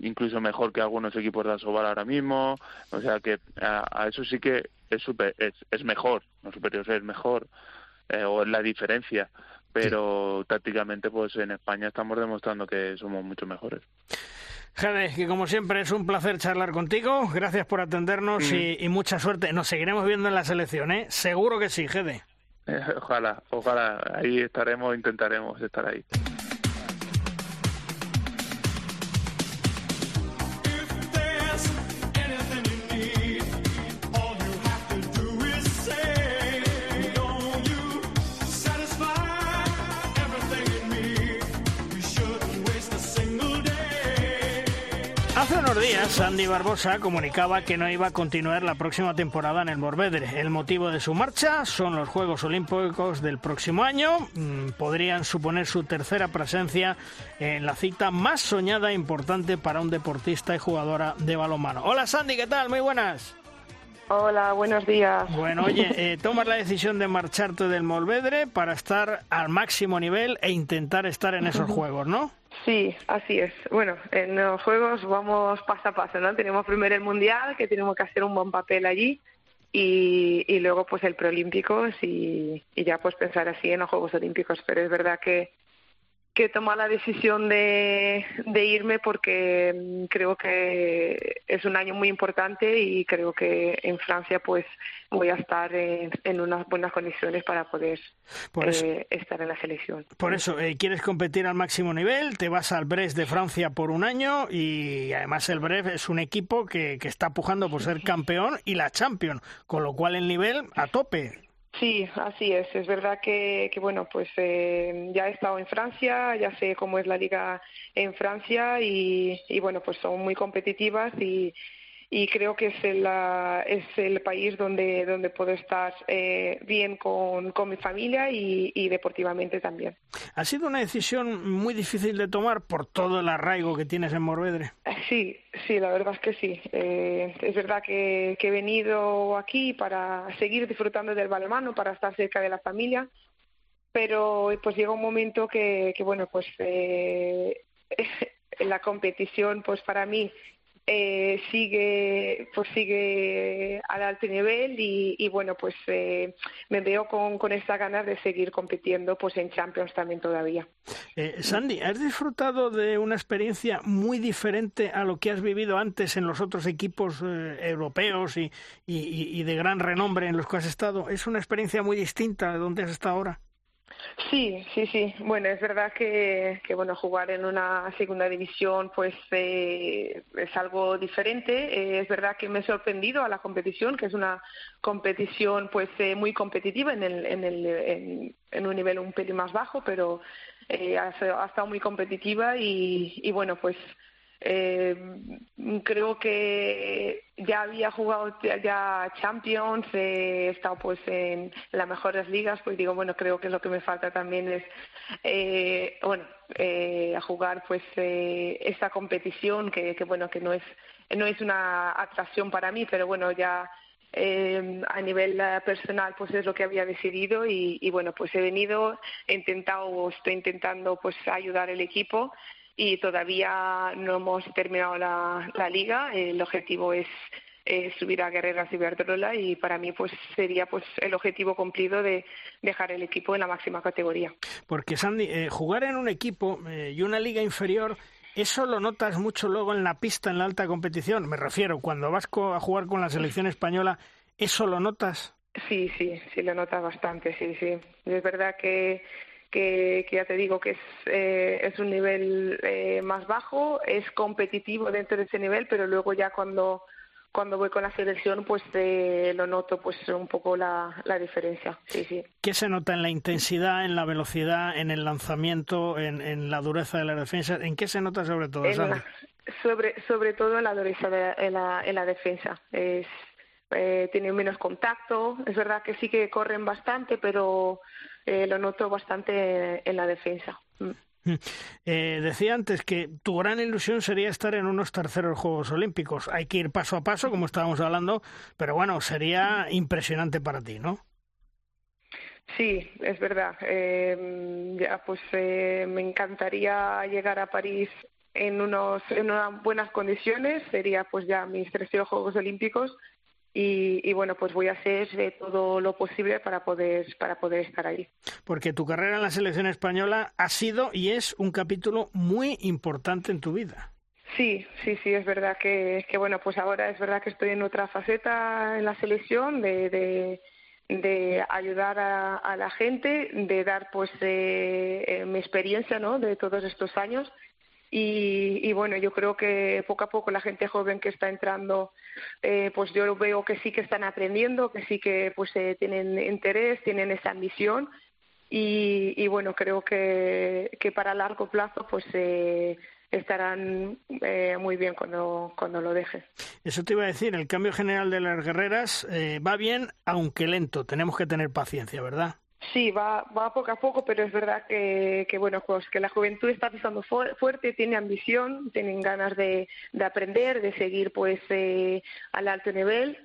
incluso mejor que algunos equipos de Asobal ahora mismo, o sea que a, eso sí que es super, es, es mejor, no superior, es mejor, eh, o es la diferencia pero tácticamente pues en España estamos demostrando que somos mucho mejores. Gede, que como siempre es un placer charlar contigo, gracias por atendernos y, y, mucha suerte. Nos seguiremos viendo en la selección, ¿eh? Seguro que sí, Gede. ojalá, ojalá, ahí estaremos, intentaremos estar ahí. Días, Sandy Barbosa comunicaba que no iba a continuar la próxima temporada en el Morvedre. El motivo de su marcha son los Juegos Olímpicos del próximo año. Mm, podrían suponer su tercera presencia en la cita más soñada e importante para un deportista y jugadora de balonmano. Hola Sandy, ¿qué tal? Muy buenas. Hola, buenos días. Bueno, oye, <laughs> eh, tomas la decisión de marcharte del Molvedre para estar al máximo nivel e intentar estar en esos juegos, ¿no? Sí, así es. Bueno, en los juegos vamos paso a paso, ¿no? Tenemos primero el mundial, que tenemos que hacer un buen papel allí, y, luego pues el preolímpicos y, y ya pues pensar así en los Juegos Olímpicos. Pero es verdad que que tomar la decisión de, de, irme porque mm, creo que es un año muy importante y creo que en Francia pues voy a estar en, unas buenas condiciones para poder eh, estar en la selección. Por eso, eh, quieres competir al máximo nivel, te vas al Brest de Francia por un año y además el Brest es un equipo que, que está pujando por ser <laughs> campeón y la Champion, con lo cual el nivel a tope. Sí, así es. Es verdad que, que bueno, pues eh, ya he estado en Francia, ya sé cómo es la liga en Francia y, y bueno, pues son muy competitivas y, y creo que es el, es el país donde, donde puedo estar eh, bien con, con, mi familia y, y, deportivamente también. ¿Ha sido una decisión muy difícil de tomar por todo el arraigo que tienes en Morvedre? Sí, sí, la verdad es que sí. Eh, es verdad que, que, he venido aquí para seguir disfrutando del balonmano, para estar cerca de la familia, pero pues llega un momento que, que bueno, pues eh, <laughs> la competición pues para mí eh, sigue pues sigue al alto nivel y, bueno pues eh, me veo con, con esta ganas de seguir compitiendo pues en Champions también todavía. Eh, Sandy has disfrutado de una experiencia muy diferente a lo que has vivido antes en los otros equipos europeos y, y, y de gran renombre en los que has estado es una experiencia muy distinta de donde has estado ahora Sí, sí, sí. Bueno, es verdad que, que bueno, jugar en una segunda división pues eh, es algo diferente. Eh, es verdad que me he sorprendido a la competición, que es una competición pues eh, muy competitiva en, el, en, el, en, un nivel un pelín más bajo, pero eh, ha, ha, estado muy competitiva y, y bueno, pues eh, creo que ya había jugado ya Champions, he estado pues en las mejores ligas, pues digo, bueno, creo que lo que me falta también es, eh, bueno, eh, jugar pues eh, esta competición que, que, bueno, que no es, no es una atracción para mí, pero bueno, ya eh, a nivel personal pues es lo que había decidido y, y bueno, pues he venido, he intentado, estoy intentando pues ayudar al equipo y todavía no hemos terminado la, la liga. El objetivo es subir a Guerreras y Verdrola y para mí pues sería pues el objetivo cumplido de dejar el equipo en la máxima categoría. Porque Sandy, eh, jugar en un equipo eh, y una liga inferior ¿Eso lo notas mucho luego en la pista, en la alta competición? Me refiero, cuando vas a jugar con la selección española, ¿eso lo notas? Sí, sí, sí lo notas bastante, sí, sí. Es verdad que que, ya te digo que es, eh, es un nivel eh, más bajo, es competitivo dentro de ese nivel, pero luego ya cuando cuando voy con la selección pues eh, lo noto pues un poco la, la diferencia. Sí sí. Qué se nota en la intensidad en la velocidad en el lanzamiento en, en la dureza de la defensa en qué se nota sobre todo sobre sobre todo en la dureza de, en la en la defensa. Es eh, tienen menos contacto. Es verdad que sí que corren bastante pero eh, lo noto bastante en la defensa. Mm. <laughs> Eh, decía antes que tu gran ilusión sería estar en unos terceros Juegos Olímpicos. Hay que ir paso a paso, como estábamos hablando, pero bueno, sería impresionante para ti, ¿no? Sí, es verdad. Eh, ya, pues eh, me encantaría llegar a París en unos en unas buenas condiciones. Sería pues ya mis terceros Juegos Olímpicos y, bueno, pues voy a hacer todo lo posible para poder, para poder estar ahí. Porque tu carrera en la selección española ha sido y es un capítulo muy importante en tu vida. Sí, sí, sí, es verdad que, que bueno, pues ahora es verdad que estoy en otra faceta en la selección de, de, de ayudar a, a, la gente, de dar pues eh, eh, mi experiencia, ¿no? De todos estos años y, y, bueno, yo creo que poco a poco la gente joven que está entrando, eh, pues yo veo que sí que están aprendiendo, que sí que pues eh, tienen interés, tienen esa ambición y, y bueno, creo que, que para largo plazo pues eh, estarán eh, muy bien cuando, cuando lo deje. Eso te iba a decir, el cambio general de las guerreras eh, va bien, aunque lento, tenemos que tener paciencia, ¿verdad? Sí, va, va poco a poco, pero es verdad que, que bueno, pues que la juventud está pisando fuerte, tiene ambición, tienen ganas de, de aprender, de seguir pues eh, al alto nivel.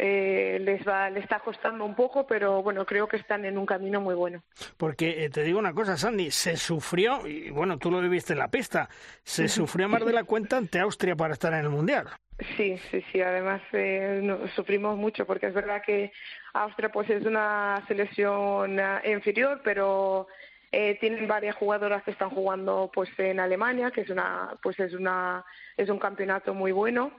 Eh, les va, les está costando un poco, pero bueno, creo que están en un camino muy bueno. Porque eh, te digo una cosa, Sandy, se sufrió, y bueno, tú lo viviste en la pista, se sufrió más de la cuenta ante Austria para estar en el Mundial. Sí, sí, sí. Además, eh, no, sufrimos mucho porque es verdad que Austria pues es una selección uh, inferior, pero eh, tienen varias jugadoras que están jugando pues en Alemania, que es una pues es una es un campeonato muy bueno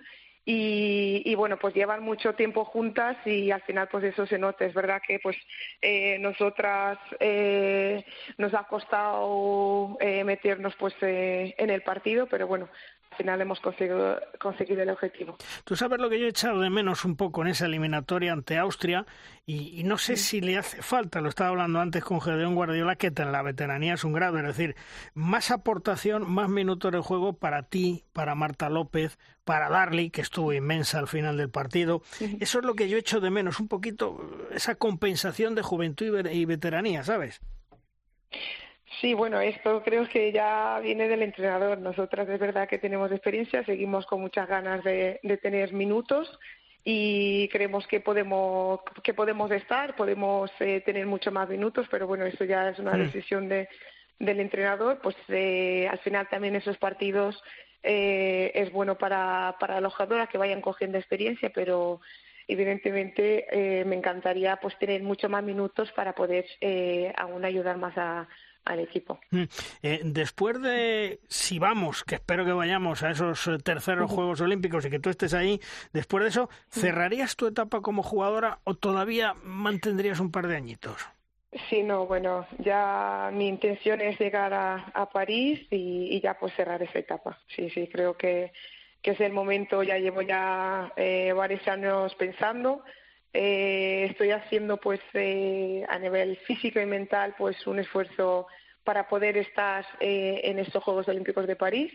y, y, bueno pues llevan mucho tiempo juntas y al final pues eso se nota. Es verdad que pues eh, nosotras eh, nos ha costado eh, meternos pues eh, en el partido pero bueno al final hemos conseguido, conseguido el objetivo. Tú sabes lo que yo he echado de menos un poco en esa eliminatoria ante Austria y, y no sé si le hace falta, lo estaba hablando antes con Gedeón Guardiola, que en la veteranía es un grado, es decir, más aportación, más minutos de juego para ti, para Marta López, para Darley, que estuvo inmensa al final del partido. Eso es lo que yo echo de menos, un poquito esa compensación de juventud y veteranía, ¿sabes? Sí, bueno, esto creo que ya viene del entrenador. Nosotras es verdad que tenemos experiencia, seguimos con muchas ganas de, de tener minutos y creemos que podemos que podemos estar, podemos eh, tener mucho más minutos, pero bueno, eso ya es una decisión de, del entrenador. Pues eh, al final también esos partidos eh, es bueno para, para las jugadoras que vayan cogiendo experiencia, pero evidentemente eh, me encantaría pues tener mucho más minutos para poder eh, aún ayudar más al equipo. Mm. Eh, después de, si vamos, que espero que vayamos a esos eh, terceros Juegos Olímpicos y que tú estés ahí, después de eso, ¿cerrarías tu etapa como jugadora o todavía mantendrías un par de añitos? Sí, no, bueno, ya mi intención es llegar a, París y, y, ya pues cerrar esa etapa. Sí, sí, creo que que es el momento, ya llevo ya eh, varios años pensando. Eh, estoy haciendo pues eh, a nivel físico y mental pues un esfuerzo para poder estar eh, en estos Juegos Olímpicos de París,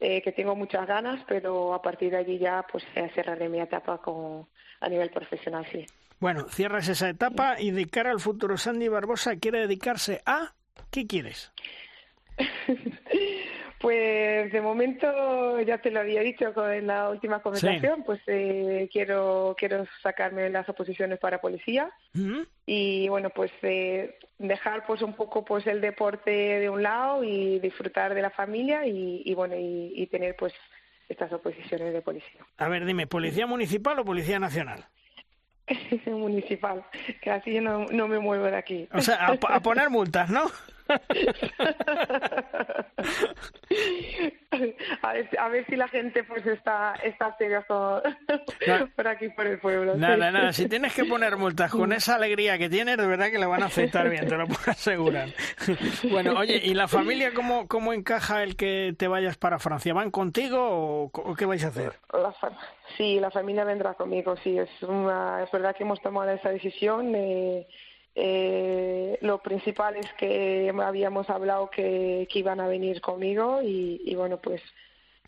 eh, que tengo muchas ganas, pero a partir de allí ya pues cerraré mi etapa con, a nivel profesional, sí. Bueno, cierras esa etapa y de cara al futuro, Sandy Barbosa quiere dedicarse a... ¿Qué quieres? <laughs> Pues de momento, ya te lo había dicho en la última conversación, pues eh, quiero quiero sacarme las oposiciones para policía y bueno, pues eh, dejar pues un poco pues el deporte de un lado y disfrutar de la familia y, bueno y, tener pues estas oposiciones de policía. A ver, dime, ¿policía municipal o policía nacional? <laughs> municipal, que así no, no me muevo de aquí. O sea, a poner multas, ¿no? <laughs> <laughs> a, ver, a ver si la gente pues está, está seria <laughs> por, aquí por el pueblo. Nada, nada, si tienes que poner multas con <laughs> esa alegría que tienes, de verdad que le van a aceptar bien, te lo puedo asegurar. bueno, oye, ¿y la familia cómo, cómo encaja el que te vayas para Francia? ¿Van contigo o, qué vais a hacer? sí, la familia vendrá conmigo, sí, es, una, es verdad que hemos tomado esa decisión. Eh, eh, lo principal es que habíamos hablado que, iban a venir conmigo y, bueno, pues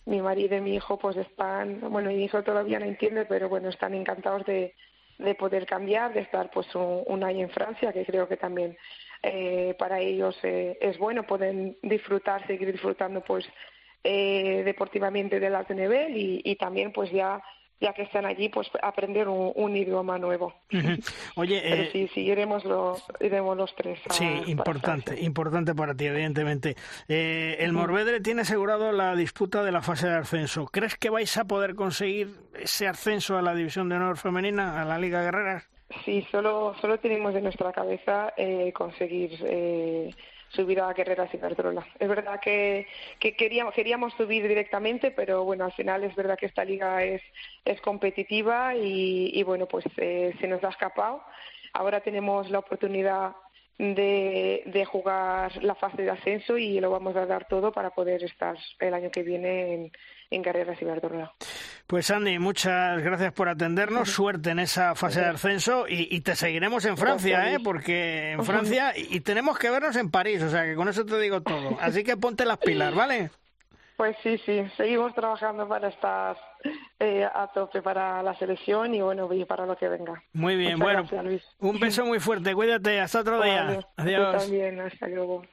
mi marido y mi hijo pues están, bueno, mi hijo todavía no entiende, pero bueno, están encantados de, de poder cambiar, de estar pues un, año en Francia, que creo que también eh, para ellos eh, es bueno, pueden disfrutar, seguir disfrutando pues eh, deportivamente del alto nivel y, y también pues ya ya que están allí, pues aprender un, idioma nuevo. Oye, Pero eh, sí, sí, iremos, iremos los tres. sí, importante, importante para ti, evidentemente. Eh, el Morvedre tiene asegurado la disputa de la fase de ascenso. ¿Crees que vais a poder conseguir ese ascenso a la División de Honor Femenina, a la Liga Guerrera? Sí, solo, solo tenemos en nuestra cabeza eh, conseguir eh, subir a Guerreras y Verdrola. Es verdad que, que queríamos, queríamos subir directamente, pero bueno, al final es verdad que esta liga es, es competitiva y, y bueno, pues eh, se nos ha escapado. Ahora tenemos la oportunidad de, de, jugar la fase de ascenso y lo vamos a dar todo para poder estar el año que viene en, en y Verdrola. Pues Andy, muchas gracias por atendernos. Suerte en esa fase de ascenso y, te seguiremos en Francia, ¿eh? porque en Francia y, tenemos que vernos en París, o sea que con eso te digo todo. Así que ponte las pilas, <laughs> ¿vale? Pues sí, sí, seguimos trabajando para estar eh, a tope para la selección y bueno, y para lo que venga. Muy bien, bueno, un beso muy fuerte, cuídate, hasta otro día. Adiós. también, hasta luego.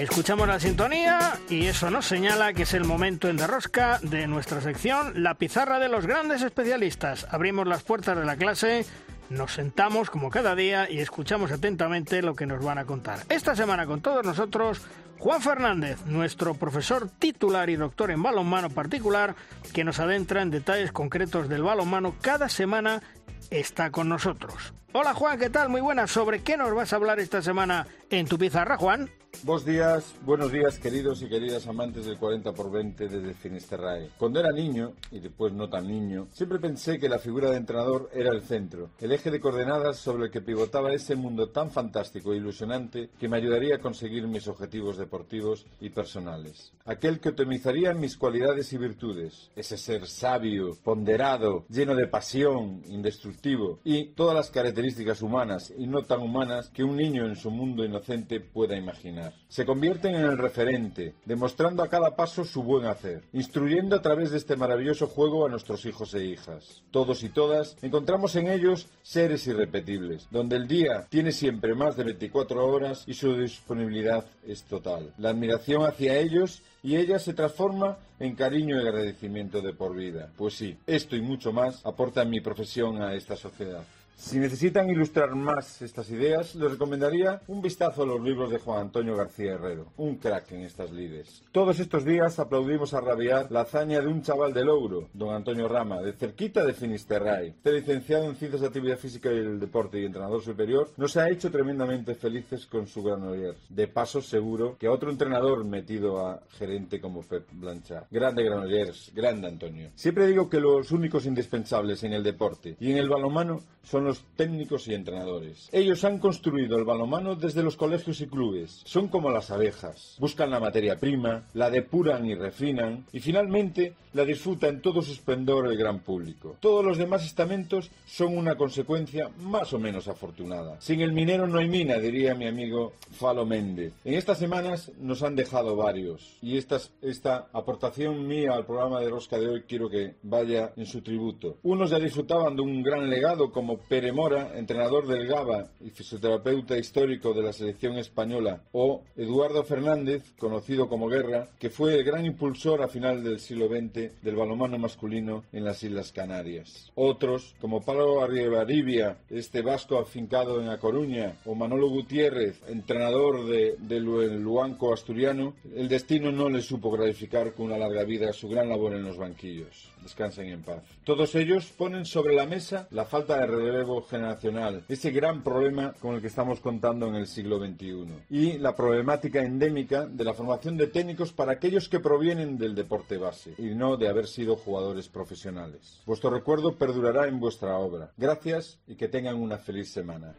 Escuchamos la sintonía y eso nos señala que es el momento en derrosca de nuestra sección La pizarra de los grandes especialistas. Abrimos las puertas de la clase, nos sentamos como cada día y escuchamos atentamente lo que nos van a contar. Esta semana con todos nosotros Juan Fernández, nuestro profesor titular y doctor en balonmano particular, que nos adentra en detalles concretos del balonmano cada semana está con nosotros. Hola Juan, ¿qué tal? Muy buenas. ¿Sobre qué nos vas a hablar esta semana en tu pizarra, Juan? Buenos días, buenos días queridos y queridas amantes del 40 por 20 desde Finisterrae. Cuando era niño, y después no tan niño, siempre pensé que la figura de entrenador era el centro, el eje de coordenadas sobre el que pivotaba ese mundo tan fantástico e ilusionante que me ayudaría a conseguir mis objetivos deportivos y personales. Aquel que optimizaría mis cualidades y virtudes, ese ser sabio, ponderado, lleno de pasión, indestructivo y todas las características humanas y no tan humanas que un niño en su mundo inocente pueda imaginar. Se convierten en el referente, demostrando a cada paso su buen hacer, instruyendo a través de este maravilloso juego a nuestros hijos e hijas. Todos y todas encontramos en ellos seres irrepetibles, donde el día tiene siempre más de 24 horas y su disponibilidad es total. La admiración hacia ellos y ella se transforma en cariño y agradecimiento de por vida. Pues sí, esto y mucho más aporta mi profesión a esta sociedad. Si necesitan ilustrar más estas ideas, les recomendaría un vistazo a los libros de Juan Antonio García Herrero, un crack en estas lides. Todos estos días aplaudimos a rabiar la hazaña de un chaval de Louro, don Antonio Rama, de cerquita de Finisterrae. Este licenciado en Ciencias de Actividad Física y el Deporte y entrenador superior, nos ha hecho tremendamente felices con su Granollers. De paso, seguro que a otro entrenador metido a gerente como Pep Blanchard. Grande Granollers, grande Antonio. Siempre digo que los únicos indispensables en el deporte y en el balonmano son los técnicos y entrenadores. Ellos han construido el balonmano desde los colegios y clubes. Son como las abejas. Buscan la materia prima, la depuran y refinan y finalmente la disfruta en todo su esplendor el gran público. Todos los demás estamentos son una consecuencia más o menos afortunada. Sin el minero no hay mina, diría mi amigo Falo Méndez. En estas semanas nos han dejado varios y esta, esta aportación mía al programa de Rosca de hoy quiero que vaya en su tributo. Unos ya disfrutaban de un gran legado como Pere Mora, entrenador del GABA y fisioterapeuta histórico de la selección española, o Eduardo Fernández, conocido como Guerra, que fue el gran impulsor a final del siglo XX del balonmano masculino en las Islas Canarias. Otros, como Pablo Arribaribia, este vasco afincado en A Coruña, o Manolo Gutiérrez, entrenador de, de Luanco asturiano, el destino no le supo gratificar con una larga vida su gran labor en los banquillos. Descansen en paz. Todos ellos ponen sobre la mesa la falta de relevo generacional, ese gran problema con el que estamos contando en el siglo XXI, y la problemática endémica de la formación de técnicos para aquellos que provienen del deporte base y no de haber sido jugadores profesionales. Vuestro recuerdo perdurará en vuestra obra. Gracias y que tengan una feliz semana.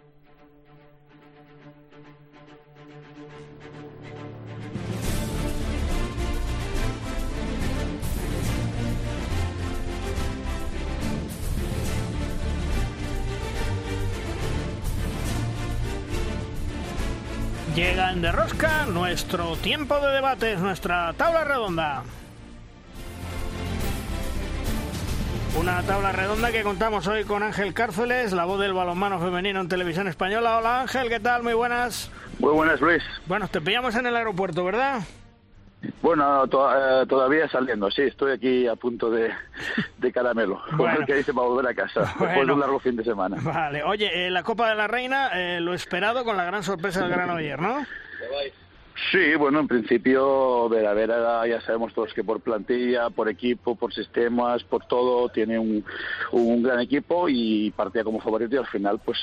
Llega en De Rosca nuestro tiempo de debates, nuestra tabla redonda. Una tabla redonda que contamos hoy con Ángel Cárceles, la voz del balonmano femenino en televisión española. Hola Ángel, ¿qué tal? Muy buenas. Muy buenas, Luis. Bueno, te pillamos en el aeropuerto, ¿verdad? Bueno, eh, todavía saliendo, sí, estoy aquí a punto de, de caramelo, <laughs> bueno. el que dice para volver a casa, <laughs> después de un largo fin de semana. Vale, oye, eh, la Copa de la Reina, eh, lo esperado con la gran sorpresa del Gran ayer, ¿no? Sí, bueno, en principio Vera Vera ya sabemos todos que por plantilla, por equipo, por sistemas, por todo, tiene un, un gran equipo y partía como favorito y al final pues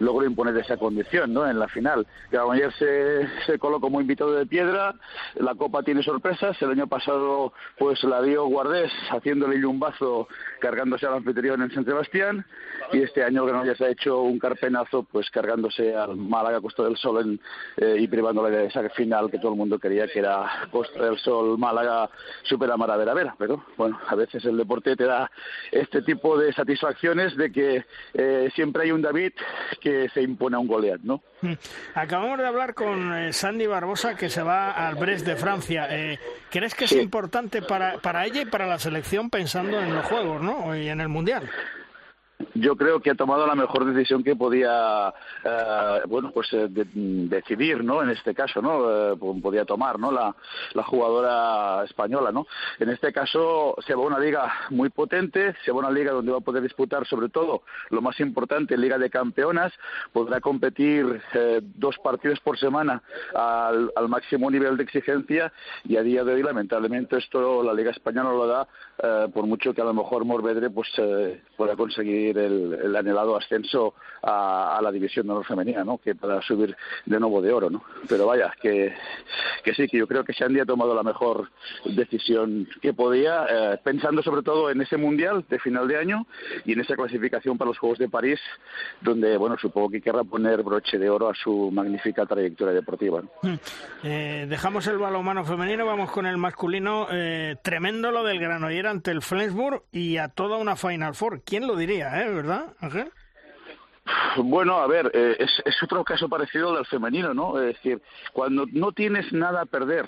logró imponer esa condición, ¿no? En la final. ayer se, se coló como invitado de piedra, la Copa tiene sorpresas, el año pasado pues la dio Guardés haciéndole un bazo cargándose al anfitrión en San Sebastián y este año se ha hecho un carpenazo pues cargándose al Málaga Costa del Sol eh, y privándole de esa final que todo el mundo quería que era Costa del Sol, Málaga, Super Amara Vera Vera, pero bueno, a veces el deporte te da este tipo de satisfacciones de que eh, siempre hay un David que se impone a un Goliat, ¿no? Mm. Acabamos de hablar con eh, Sandy Barbosa que se va al Brest de Francia. Eh, ¿Crees que es importante para, para ella y para la selección pensando en los Juegos, ¿no? Y en el Mundial yo creo que ha tomado la mejor decisión que podía eh, bueno pues eh, decidir no en este caso no eh, podía tomar no la, jugadora española no en este caso se va a una liga muy potente se va a una liga donde va a poder disputar sobre todo lo más importante liga de campeonas. Podrá competir dos partidos por semana al, al, máximo nivel de exigencia y a día de hoy lamentablemente esto la liga española lo da por mucho que a lo mejor Morvedre pues pueda conseguir el, anhelado ascenso a, la división de honor femenina, ¿no? Que para subir de nuevo de oro, ¿no? Pero vaya, que, que sí, que yo creo que Sandy ha tomado la mejor decisión que podía, eh, pensando sobre todo en ese mundial de final de año y en esa clasificación para los Juegos de París, donde, bueno, supongo que querrá poner broche de oro a su magnífica trayectoria deportiva. Hmm. Eh, dejamos el balonmano femenino, vamos con el masculino. Eh, tremendo lo del Granollers ante el Flensburg y a toda una Final Four. ¿Quién lo diría? ¿eh? ¿Verdad, Ángel? Bueno, a ver, eh, es, es, otro caso parecido al del femenino, ¿no? Es decir, cuando no tienes nada a perder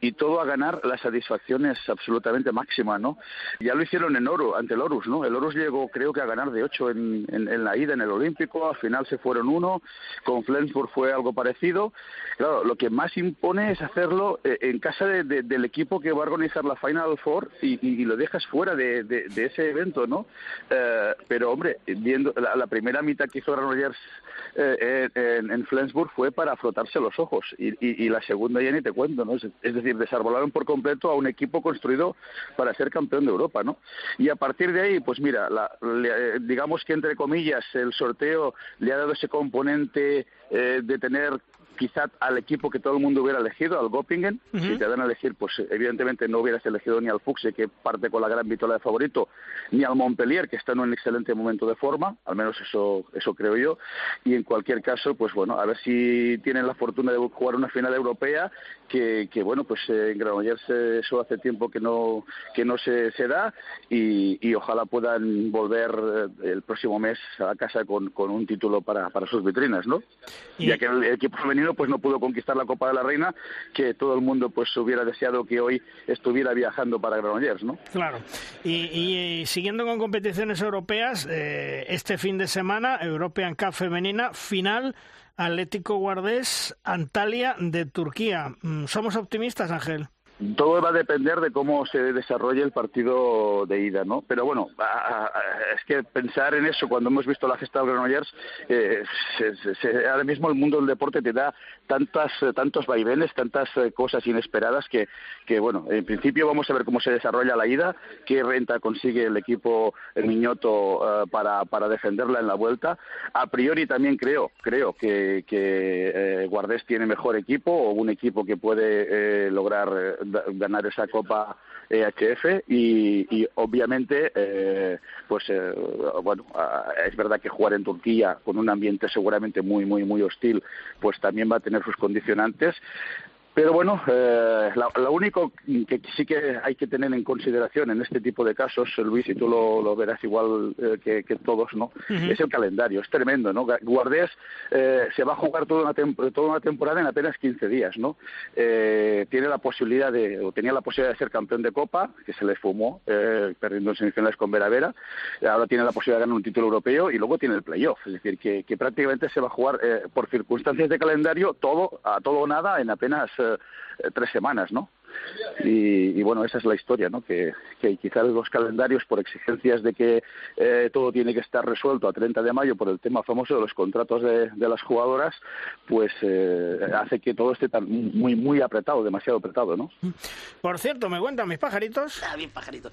y todo a ganar, la satisfacción es absolutamente máxima, ¿no? Ya lo hicieron en Oro, ante el Horus, ¿no? El Horus llegó, creo que a ganar de ocho en, en, la ida en el Olímpico, al final se fueron uno, con Flensburg fue algo parecido. Claro, lo que más impone es hacerlo eh, en casa de, del equipo que va a organizar la Final Four y, y, lo dejas fuera de, de ese evento, ¿no? Eh, pero, hombre, viendo la, la primera mitad que hizo Rogers eh, en, en, Flensburg fue para frotarse los ojos y, la segunda ya ni te cuento, ¿no? Es, decir, desarbolaron por completo a un equipo construido para ser campeón de Europa, ¿no? Y a partir de ahí, pues mira, eh, digamos que entre comillas el sorteo le ha dado ese componente eh, de tener quizá al equipo que todo el mundo hubiera elegido, al Göppingen. Si te dan a elegir, pues evidentemente no hubieras elegido ni al Fuchs, que parte con la gran vitola de favorito, ni al Montpellier, que está en un excelente momento de forma, al menos eso, eso creo yo. Y en cualquier caso, pues bueno, a ver si tienen la fortuna de jugar una final europea, que, que bueno, pues eh, en Granollers eso hace tiempo que no, que no se, se da y, y ojalá puedan volver eh, el próximo mes a casa con, con un título para, para sus vitrinas, ¿no? Ya que el equipo femenino pues no pudo conquistar la Copa de la Reina, que todo el mundo pues hubiera deseado que hoy estuviera viajando para Granollers, ¿no? Claro. Y, siguiendo con competiciones europeas, eh, este fin de semana, European Cup femenina, final Atlético Guardés, Antalya de Turquía. Mm, ¿Somos optimistas, Ángel? Todo va a depender de cómo se desarrolle el partido de ida, ¿no? Pero bueno, es que pensar en eso cuando hemos visto la gesta de Granollers, eh, ahora mismo el mundo del deporte te da tantas, tantos vaivenes, tantas eh, cosas inesperadas que, que, bueno, en principio vamos a ver cómo se desarrolla la ida, qué renta consigue el equipo el Miñoto eh, para, para defenderla en la vuelta. A priori también creo, creo que, que Guardés tiene mejor equipo o un equipo que puede lograr ganar esa Copa EHF y, obviamente eh, pues eh, bueno es verdad que jugar en Turquía con un ambiente seguramente muy muy muy hostil pues también va a tener sus condicionantes pero bueno, eh, lo único que sí que hay que tener en consideración en este tipo de casos, Luis, y tú lo, verás igual eh, que, todos, ¿no? Es el calendario, es tremendo, ¿no? Guardés eh, se va a jugar toda una, toda una temporada en apenas 15 días, ¿no? Eh, tiene la posibilidad de, o tenía la posibilidad de ser campeón de Copa, que se le fumó, perdiendo en semifinales con Vera Vera, ahora tiene la posibilidad de ganar un título europeo y luego tiene el playoff, es decir, que, que prácticamente se va a jugar por circunstancias de calendario todo a todo o nada en apenas eh, tres semanas, ¿no? Y, bueno, esa es la historia, ¿no? Que, que quizás los calendarios, por exigencias de que eh, todo tiene que estar resuelto a 30 de mayo por el tema famoso de los contratos de, las jugadoras, pues eh, hace que todo esté tan muy muy apretado, demasiado apretado, ¿no? Por cierto, me cuentan mis pajaritos. Ah, bien pajaritos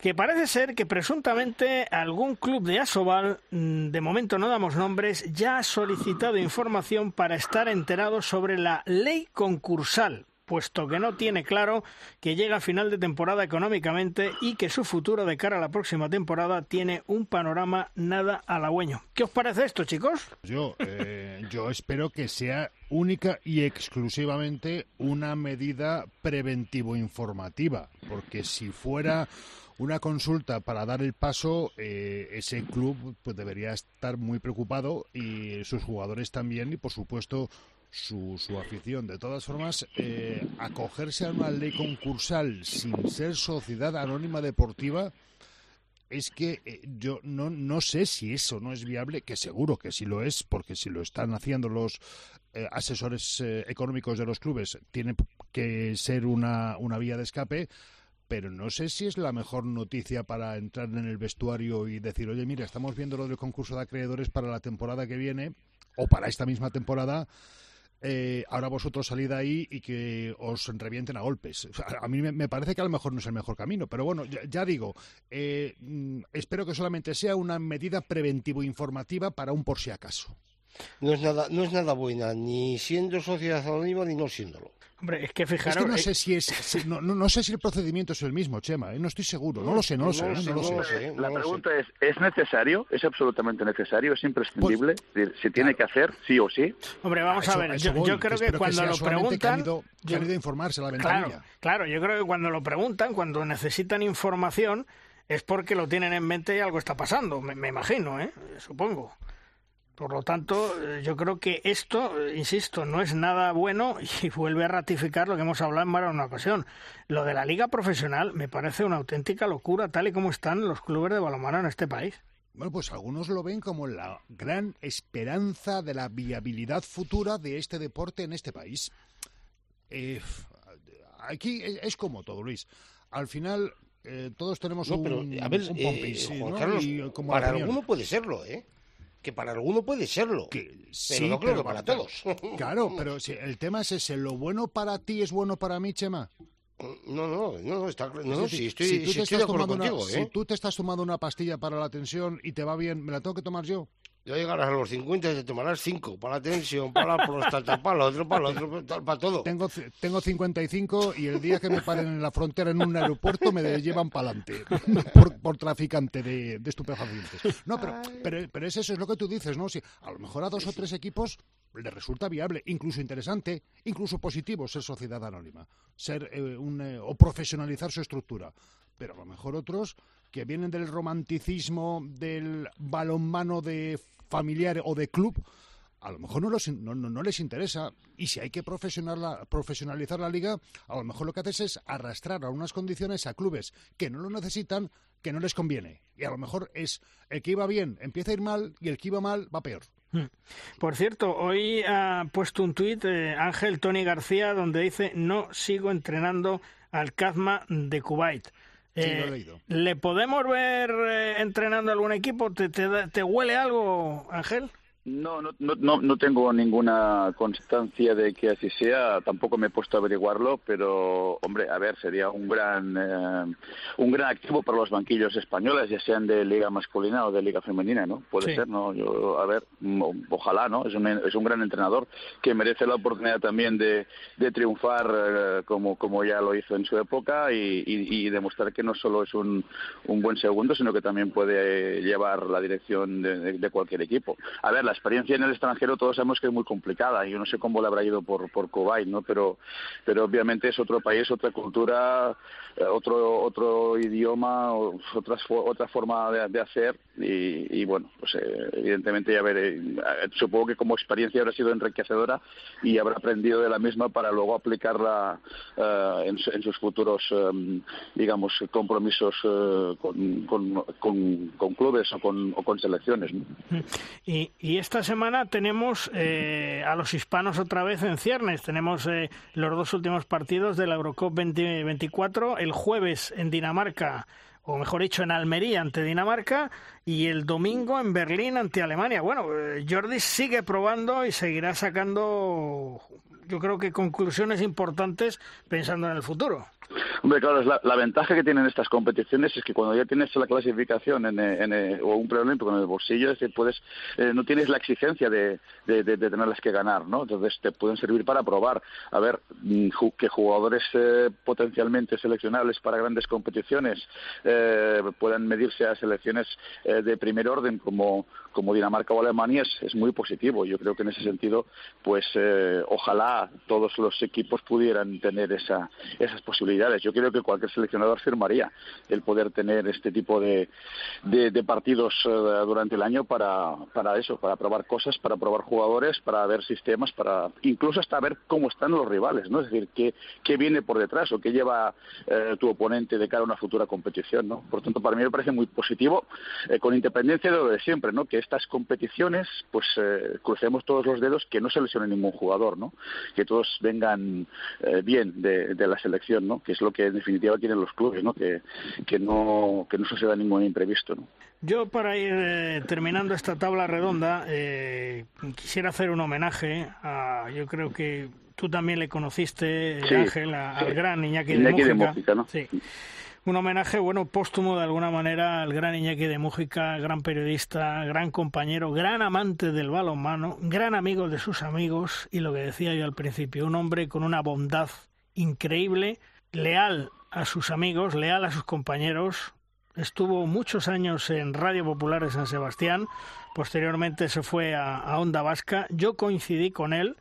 que parece ser que presuntamente algún club de Asobal, mm, de momento no damos nombres, ya ha solicitado información para estar enterado sobre la ley concursal, puesto que no tiene claro que llega a final de temporada económicamente y que su futuro de cara a la próxima temporada tiene un panorama nada halagüeño. ¿Qué os parece esto, chicos? Yo, eh, yo espero que sea única y exclusivamente una medida preventivo-informativa, porque si fuera una consulta para dar el paso, eh, ese club pues debería estar muy preocupado y sus jugadores también y por supuesto su, su afición. De todas formas, eh, acogerse a una ley concursal sin ser sociedad anónima deportiva es que eh, yo no, no sé si eso no es viable, que seguro que sí lo es, porque si lo están haciendo los asesores económicos de los clubes, tiene que ser una, una vía de escape pero no sé si es la mejor noticia para entrar en el vestuario y decir, oye, mira, estamos viendo lo del concurso de acreedores para la temporada que viene o para esta misma temporada. Eh, ahora vosotros salid ahí y que os revienten a golpes. a mí me, parece que a lo mejor no es el mejor camino, pero bueno, ya, digo, eh, mm, espero que solamente sea una medida preventivo-informativa para un por si acaso. No es nada, no es nada buena, ni siendo sociedad anónima ni no siéndolo. Hombre, es que fijaros... no, sé si es, no, sé si el procedimiento es el mismo, Chema, ¿eh? no estoy seguro, no lo sé, no lo sé. La pregunta es, ¿es necesario? ¿Es absolutamente necesario? ¿Es imprescindible? Pues, ¿Se tiene que hacer sí o sí? Hombre, vamos a, ver, yo, creo que cuando lo preguntan... Que han ido, a informarse la ventanilla. Claro, claro, yo creo que cuando lo preguntan, cuando necesitan información es porque lo tienen en mente y algo está pasando, me, imagino, ¿eh? supongo. Por lo tanto, eh, yo creo que esto, eh, insisto, no es nada bueno <laughs> y vuelve a ratificar lo que hemos hablado en más de una ocasión. Lo de la liga profesional me parece una auténtica locura, tal y como están los clubes de balonmano en este país. Bueno, pues algunos lo ven como la gran esperanza de la viabilidad futura de este deporte en este país. Eh, aquí es como todo, Luis. Al final, eh, todos tenemos un, pero, a ver, eh, para alguno puede serlo, ¿eh? Que para alguno puede serlo. pero no creo que para todos. <laughs> Claro, pero si el tema es ese, ¿lo bueno para ti es bueno para mí, Chema? No, no, no, está no, si estoy, si tú te estás tomando una, ¿eh? Si tú te estás tomando una pastilla para la tensión y te va bien, ¿me la tengo que tomar yo? Ya llegarás a los 50 y te tomarás 5 para la tensión, para la próstata, para lo otro, para lo otro, para todo. Tengo, tengo 55 y el día que me paren en la frontera en un aeropuerto me llevan para adelante por, traficante de, de, estupefacientes. No, pero, pero, pero es eso, es lo que tú dices, ¿no? Si a lo mejor a dos o tres equipos le resulta viable, incluso interesante, incluso positivo ser sociedad anónima, ser eh, un, eh, o profesionalizar su estructura. Pero a lo mejor otros que vienen del romanticismo del balonmano de familiar o de club, a lo mejor no, no, les interesa. Y si hay que profesionalizar la liga, a lo mejor lo que haces es arrastrar a unas condiciones a clubes que no lo necesitan, que no les conviene. Y a lo mejor es el que iba bien empieza a ir mal y el que iba mal va peor. Hmm. Por cierto, hoy ha puesto un tuit eh, Ángel Tony García donde dice no sigo entrenando al Kazma de Kuwait. Eh, ¿Le podemos ver eh, entrenando algún equipo? ¿Te, te, huele algo, Ángel? No, no, no, no tengo ninguna constancia de que así sea. Tampoco me he puesto a averiguarlo, pero hombre, a ver, sería un gran eh, un gran activo para los banquillos españoles, ya sean de liga masculina o de liga femenina, ¿no? Puede ser, ¿no? Yo, a ver, ojalá, ¿no? Es un, es un gran entrenador que merece la oportunidad también de, de triunfar eh, como como ya lo hizo en su época y, y, demostrar que no solo es un, un buen segundo, sino que también puede llevar la dirección de, de cualquier equipo. A ver, la experiencia en el extranjero todos sabemos que es muy complicada. Yo no sé cómo le habrá ido por, por Kuwait, ¿no? Pero, pero obviamente es otro país, otra cultura, eh, otro, otro idioma, otra, otra forma de, hacer y, bueno, pues eh, evidentemente ya veré. Eh, supongo que como experiencia habrá sido enriquecedora y habrá aprendido de la misma para luego aplicarla en, sus futuros, digamos, compromisos con, con, clubes o con, o con selecciones. Y, y esta semana tenemos eh, a los hispanos otra vez en ciernes. Tenemos eh, los dos últimos partidos de la Eurocup 2024. El jueves en Dinamarca, o mejor dicho, en Almería ante Dinamarca. Y el domingo en Berlín ante Alemania. Bueno, eh, Jordi sigue probando y seguirá sacando, yo creo que conclusiones importantes pensando en el futuro. Hombre, claro, la, la, ventaja que tienen estas competiciones es que cuando ya tienes la clasificación en, en, o un preolímpico en el bolsillo, es decir, puedes, eh, no tienes la exigencia de, de, de, tenerlas que ganar, ¿no? Entonces te pueden servir para probar, a ver, mm, que jugadores eh, potencialmente seleccionables para grandes competiciones eh, puedan medirse a selecciones eh, de primer orden como, como Dinamarca o Alemania es, es, muy positivo. Yo creo que en ese sentido, pues ojalá todos los equipos pudieran tener esa, esas posibilidades. Yo creo que cualquier seleccionador firmaría el poder tener este tipo de, de, partidos eh, durante el año para, para eso, para probar cosas, para probar jugadores, para ver sistemas, para incluso hasta ver cómo están los rivales, ¿no? Es decir, qué, qué viene por detrás o qué lleva eh, tu oponente de cara a una futura competición, ¿no? Por tanto, para mí me parece muy positivo, eh, con independencia de lo de siempre, ¿no? Que estas competiciones, pues crucemos todos los dedos que no se lesione ningún jugador, ¿no? Que todos vengan bien de, de la selección, ¿no? Que es lo que en definitiva quieren los clubes, ¿no? Que, que no que no suceda ningún imprevisto, ¿no? Yo para ir eh, terminando esta tabla redonda eh, quisiera hacer un homenaje a yo creo que tú también le conociste Ángel al gran Iñaki, de Mújica, ¿no? sí. Un homenaje, bueno, póstumo de alguna manera al gran Iñaki de Mújica, gran periodista, gran compañero, gran amante del balonmano, gran amigo de sus amigos y lo que decía yo al principio, un hombre con una bondad increíble, leal a sus amigos, leal a sus compañeros. Estuvo muchos años en Radio Popular de San Sebastián, posteriormente se fue a, Onda Vasca. Yo coincidí con él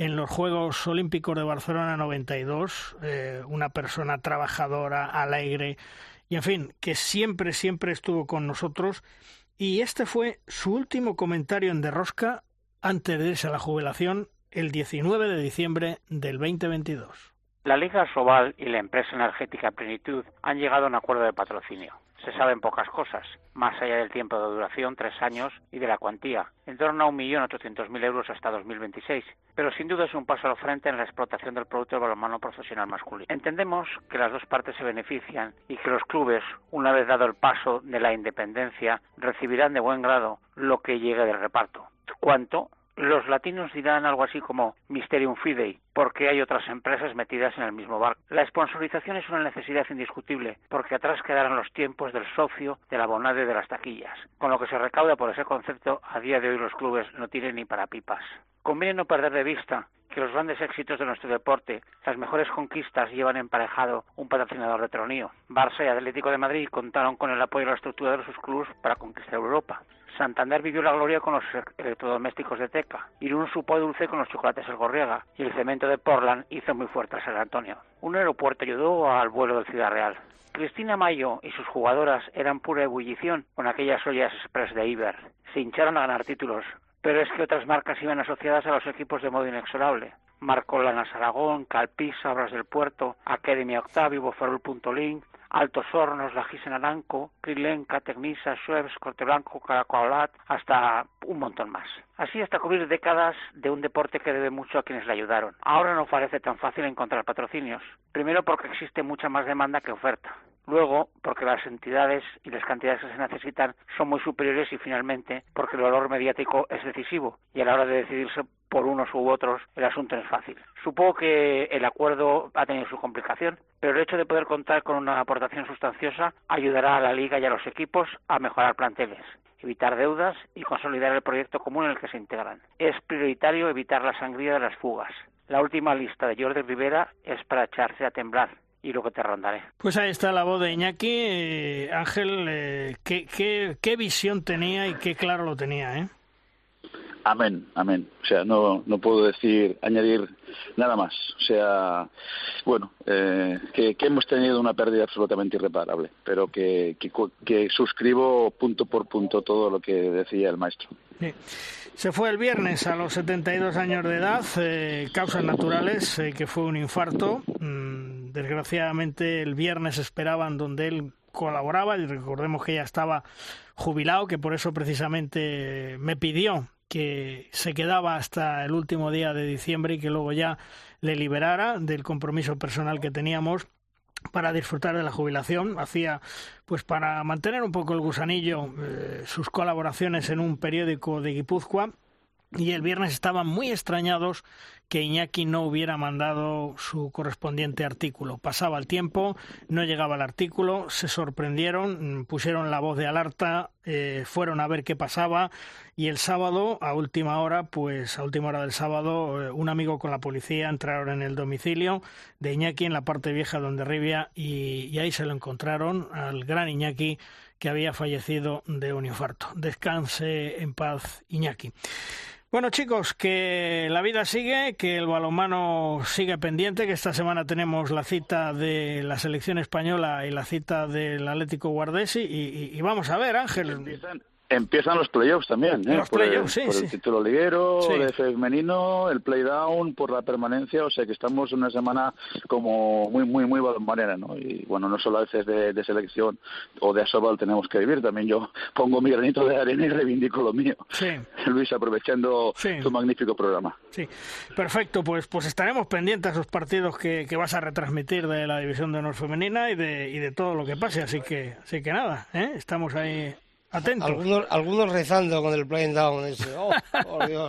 en los Juegos Olímpicos de Barcelona 92, eh, una persona trabajadora, alegre y en fin, que siempre, siempre estuvo con nosotros. Y este fue su último comentario en Derrosca antes de irse a la jubilación el 19 de diciembre del 2022. La Liga Sobal y la empresa energética Plenitud han llegado a un acuerdo de patrocinio. Se saben pocas cosas, más allá del tiempo de duración, tres años, y de la cuantía, en torno a 1.800.000 euros hasta 2026, pero sin duda es un paso al frente en la explotación del producto del balonmano profesional masculino. Entendemos que las dos partes se benefician y que los clubes, una vez dado el paso de la independencia, recibirán de buen grado lo que llegue del reparto. ¿Cuánto? Los latinos dirán algo así como Mysterium Fidei, porque hay otras empresas metidas en el mismo barco. La sponsorización es una necesidad indiscutible, porque atrás quedarán los tiempos del socio, de la bonade de las taquillas. Con lo que se recauda por ese concepto, a día de hoy los clubes no tienen ni para pipas. Conviene no perder de vista que los grandes éxitos de nuestro deporte, las mejores conquistas llevan emparejado un patrocinador de tronío. Barça y Atlético de Madrid contaron con el apoyo de la estructura de sus clubes para conquistar Europa. Santander vivió la gloria con los electrodomésticos de Teca, Irún supo dulce con los chocolates El Gorriega y el cemento de Portland hizo muy fuerte a San Antonio. Un aeropuerto ayudó al vuelo del Ciudad Real. Cristina Mayo y sus jugadoras eran pura ebullición con aquellas ollas express de Iber. Se hincharon a ganar títulos, pero es que otras marcas iban asociadas a los equipos de modo inexorable. Marco Lanas Aragón, Calpisa, Obras del Puerto, Academia Octavio, Boferol Link, Altos Hornos, La Gisen Aranco, Krilenka, Tecnisa, Schweppes, Corte Blanco, Caracolat, hasta un montón más. Así hasta cubrir décadas de un deporte que debe mucho a quienes le ayudaron. Ahora no parece tan fácil encontrar patrocinios. Primero porque existe mucha más demanda que oferta. Luego, porque las entidades y las cantidades que se necesitan son muy superiores y finalmente porque el valor mediático es decisivo y a la hora de decidirse por unos u otros el asunto no es fácil. Supongo que el acuerdo ha tenido su complicación, pero el hecho de poder contar con una aportación sustanciosa ayudará a la liga y a los equipos a mejorar planteles evitar deudas y consolidar el proyecto común en el que se integran. Es prioritario evitar la sangría de las fugas. La última lista de Jordi Rivera es para echarse a temblar y lo que te rondaré. Pues ahí está la voz de Iñaki. Eh, Ángel, eh, ¿qué, qué, qué, visión tenía y qué claro lo tenía, ¿eh? Amén, amén. O sea, no, no puedo decir, añadir nada más. O sea, bueno, eh, que, hemos tenido una pérdida absolutamente irreparable, pero que, que, suscribo punto por punto todo lo que decía el maestro. Se fue el viernes a los 72 años de edad, eh, causas naturales, eh, que fue un infarto. Mm, desgraciadamente el viernes esperaban donde él colaboraba y recordemos que ya estaba jubilado, que por eso precisamente me pidió que se quedaba hasta el último día de diciembre y que luego ya le liberara del compromiso personal que teníamos para disfrutar de la jubilación. Hacía, pues para mantener un poco el gusanillo, eh, sus colaboraciones en un periódico de Guipúzcoa y el viernes estaban muy extrañados que Iñaki no hubiera mandado su correspondiente artículo. Pasaba el tiempo, no llegaba el artículo, se sorprendieron, pusieron la voz de alerta, eh, fueron a ver qué pasaba y el sábado, a última hora, pues a última hora del sábado, eh, un amigo con la policía entraron en el domicilio de Iñaki en la parte vieja donde Rivia y, y ahí se lo encontraron al gran Iñaki que había fallecido de un infarto. Descanse en paz, Iñaki. Bueno chicos, que la vida sigue, que el balonmano sigue pendiente, que esta semana tenemos la cita de la selección española y la cita del Atlético Guardesi y, vamos a ver Ángel. Los playoffs también, ¿eh? por, el, título liguero, el femenino, el playdown, por la permanencia, o sea que estamos una semana como muy, muy, muy balonmanera, ¿no? Y bueno, no solo a veces de, selección o de asobal tenemos que vivir, también yo pongo mi granito de arena y reivindico lo mío. Sí. <laughs> Luis, aprovechando tu magnífico programa. Sí, perfecto, pues, pues estaremos pendientes a esos partidos que, que vas a retransmitir de la División de Honor Femenina y de, y de todo lo que pase, así que, así que nada, ¿eh? estamos ahí algunos, algunos rezando con el playing down ese. Oh, Dios,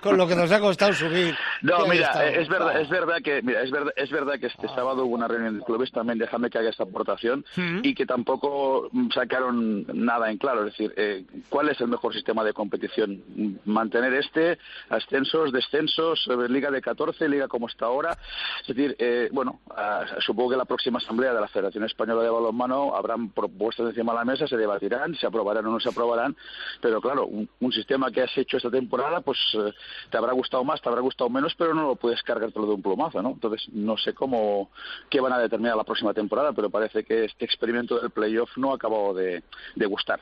Con lo que nos ha costado subir. No, mira, es verdad, es verdad que mira, es verdad, es verdad que este sábado hubo una reunión de clubes también, déjame que haga esta aportación y que tampoco sacaron nada en claro, es decir, eh, ¿cuál es el mejor sistema de competición? Mantener este, ascensos, descensos, liga de 14, liga como está ahora. Es decir, eh, bueno, ah, supongo que la próxima asamblea de la Federación Española de Balonmano habrán propuestas encima de la mesa, se debatirá se aprobarán o no se aprobarán, pero claro, un, sistema que has hecho esta temporada, pues eh, te habrá gustado más, te habrá gustado menos, pero no lo puedes cargar todo de un plomazo, ¿no? Entonces, no sé cómo, qué van a determinar la próxima temporada, pero parece que este experimento del playoff no ha acabado de, gustar.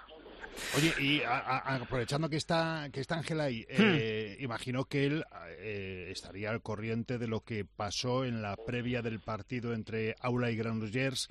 Oye, y aprovechando que está que está Ángel ahí, eh, hmm. imagino que él eh, estaría al corriente de lo que pasó en la previa del partido entre Aula y Granollers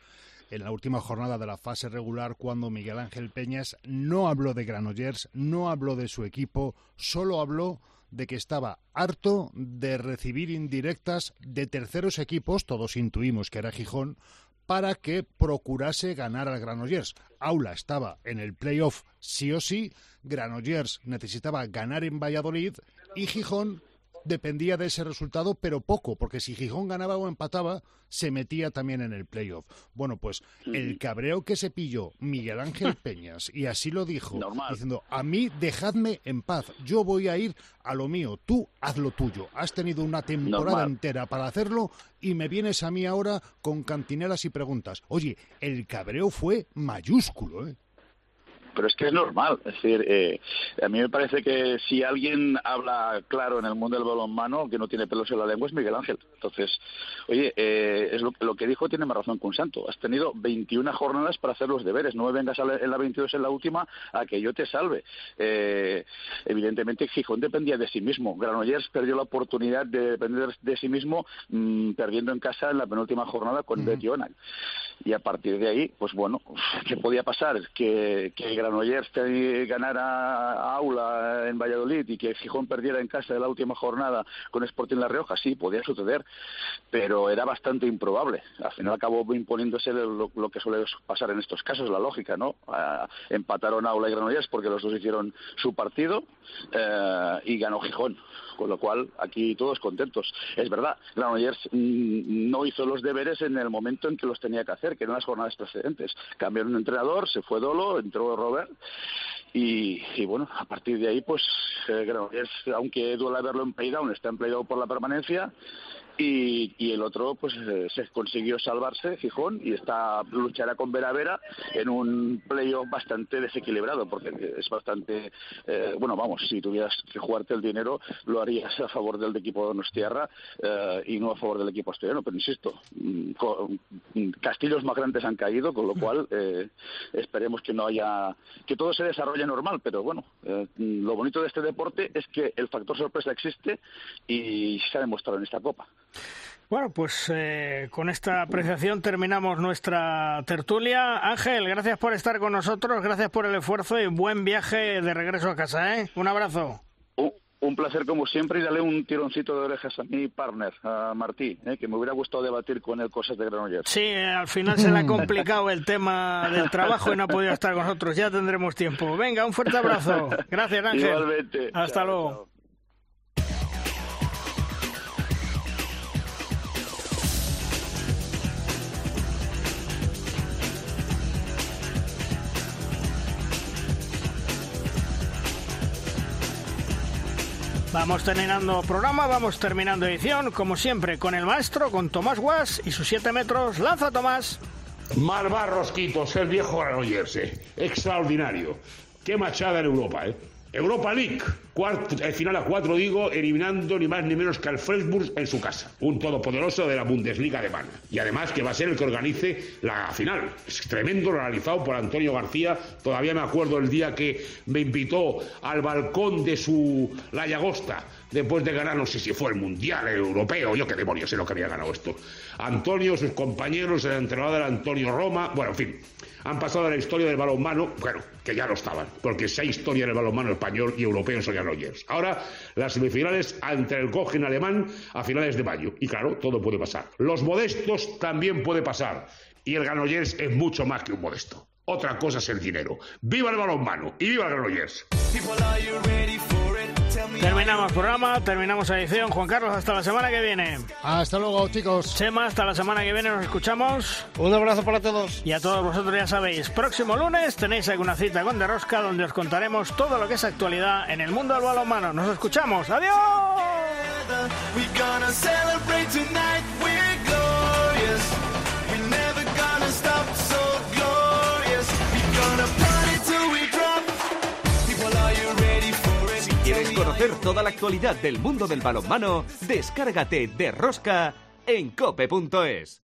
en la última jornada de la fase regular cuando Miguel Ángel Peñas no habló de Granollers, no habló de su equipo, solo habló de que estaba harto de recibir indirectas de terceros equipos, todos intuimos que era Gijón, para que procurase ganar al Granollers. Aula estaba en el playoff sí o sí, Granollers necesitaba ganar en Valladolid y Gijón dependía de ese resultado, pero poco, porque si Gijón ganaba o empataba, se metía también en el playoff. Bueno, pues el cabreo que se pilló Miguel Ángel <laughs> Peñas, y así lo dijo, diciendo, a mí dejadme en paz, yo voy a ir a lo mío, tú haz lo tuyo. Has tenido una temporada entera para hacerlo y me vienes a mí ahora con cantinelas y preguntas. Oye, el cabreo fue mayúsculo, ¿eh? Pero es que es normal. Es decir, eh, a mí me parece que si alguien habla claro en el mundo del balonmano, que no tiene pelos en la lengua, es Miguel Ángel. Entonces, oye, eh, es lo, que dijo tiene más razón con Santo. Has tenido 21 jornadas para hacer los deberes. No me vengas en la 22 en la última a que yo te salve. Eh, evidentemente, Gijón dependía de sí mismo. Granollers perdió la oportunidad de depender de sí mismo mm, perdiendo en casa en la penúltima jornada con uh Y a partir de ahí, pues bueno, ¿qué podía pasar? Que, que Granollers ganara Aula en Valladolid y que Gijón perdiera en casa de la última jornada con Sporting La Rioja, sí, podía suceder, pero era bastante improbable. Al final acabó imponiéndose lo, que suele pasar en estos casos, la lógica, ¿no? empataron Aula y Granollers porque los dos hicieron su partido eh, y ganó Gijón con lo cual aquí todos contentos. Es verdad, Granollers mm, no hizo los deberes en el momento en que los tenía que hacer, que eran las jornadas precedentes. Cambiaron de entrenador, se fue Dolo, entró Robert y, bueno, a partir de ahí, pues eh, Granollers, aunque duele haberlo empleado, está empleado por la permanencia y, el otro pues eh, se consiguió salvarse, Gijón, y está luchará con Vera Vera en un playoff bastante desequilibrado, porque es bastante, eh, bueno, vamos, si tuvieras que jugarte el dinero, lo harías a favor del equipo de Donostiarra eh, y no a favor del equipo asturiano, pero insisto, mm, mm, castillos más grandes han caído, con lo cual esperemos que no haya, que todo se desarrolle normal, pero bueno, lo bonito de este deporte es que el factor sorpresa existe y se ha demostrado en esta Copa. Bueno, pues eh, con esta apreciación terminamos nuestra tertulia. Ángel, gracias por estar con nosotros, gracias por el esfuerzo y buen viaje de regreso a casa. ¿eh? Un abrazo. Un, placer como siempre y dale un tironcito de orejas a mi partner, a Martí, ¿eh? que me hubiera gustado debatir con él cosas de Granollers. Sí, al final se le ha <laughs> complicado el tema del trabajo y no ha podido estar con nosotros. Ya tendremos tiempo. Venga, un fuerte abrazo. Gracias, Ángel. Igualmente. Hasta luego. Vamos terminando programa, vamos terminando edición, como siempre, con el maestro, con Tomás Guas y sus 7 metros. ¡Lanza, Tomás! Mar Rosquitos, el viejo Granollers, extraordinario. Qué machada en Europa, ¿eh? Europa League, el final a cuatro digo, eliminando ni más ni menos que al Freiburg en su casa, un todopoderoso de la Bundesliga alemana. Y además que va a ser el que organice la final. Es tremendo, realizado por Antonio García. Todavía me acuerdo el día que me invitó al balcón de su La Llagosta después de ganar, no sé si fue el Mundial Europeo, yo qué demonios sé lo que había ganado esto. Antonio, sus compañeros, el entrenador Antonio Roma, bueno, en fin, han pasado a la historia del balonmano, bueno, que ya lo estaban, porque esa historia del balonmano español y europeo ya Rogers. Ahora, las semifinales entre el Cogen alemán a finales de mayo. Y claro, todo puede pasar. Los modestos también puede pasar. Y el Granollers es mucho más que un modesto. Otra cosa es el dinero. ¡Viva el balonmano! ¡Y viva el Granollers! Terminamos programa, terminamos edición. Juan Carlos, hasta la semana que viene. Hasta luego, chicos. Chema, hasta la semana que viene nos escuchamos. Un abrazo para todos. Y a todos vosotros ya sabéis, próximo lunes tenéis alguna cita con De Rosca donde os contaremos todo lo que es actualidad en el mundo del balonmano. Nos escuchamos. ¡Adiós! Conocer toda la actualidad del mundo del balonmano, descárgate de Rosca en cope.es.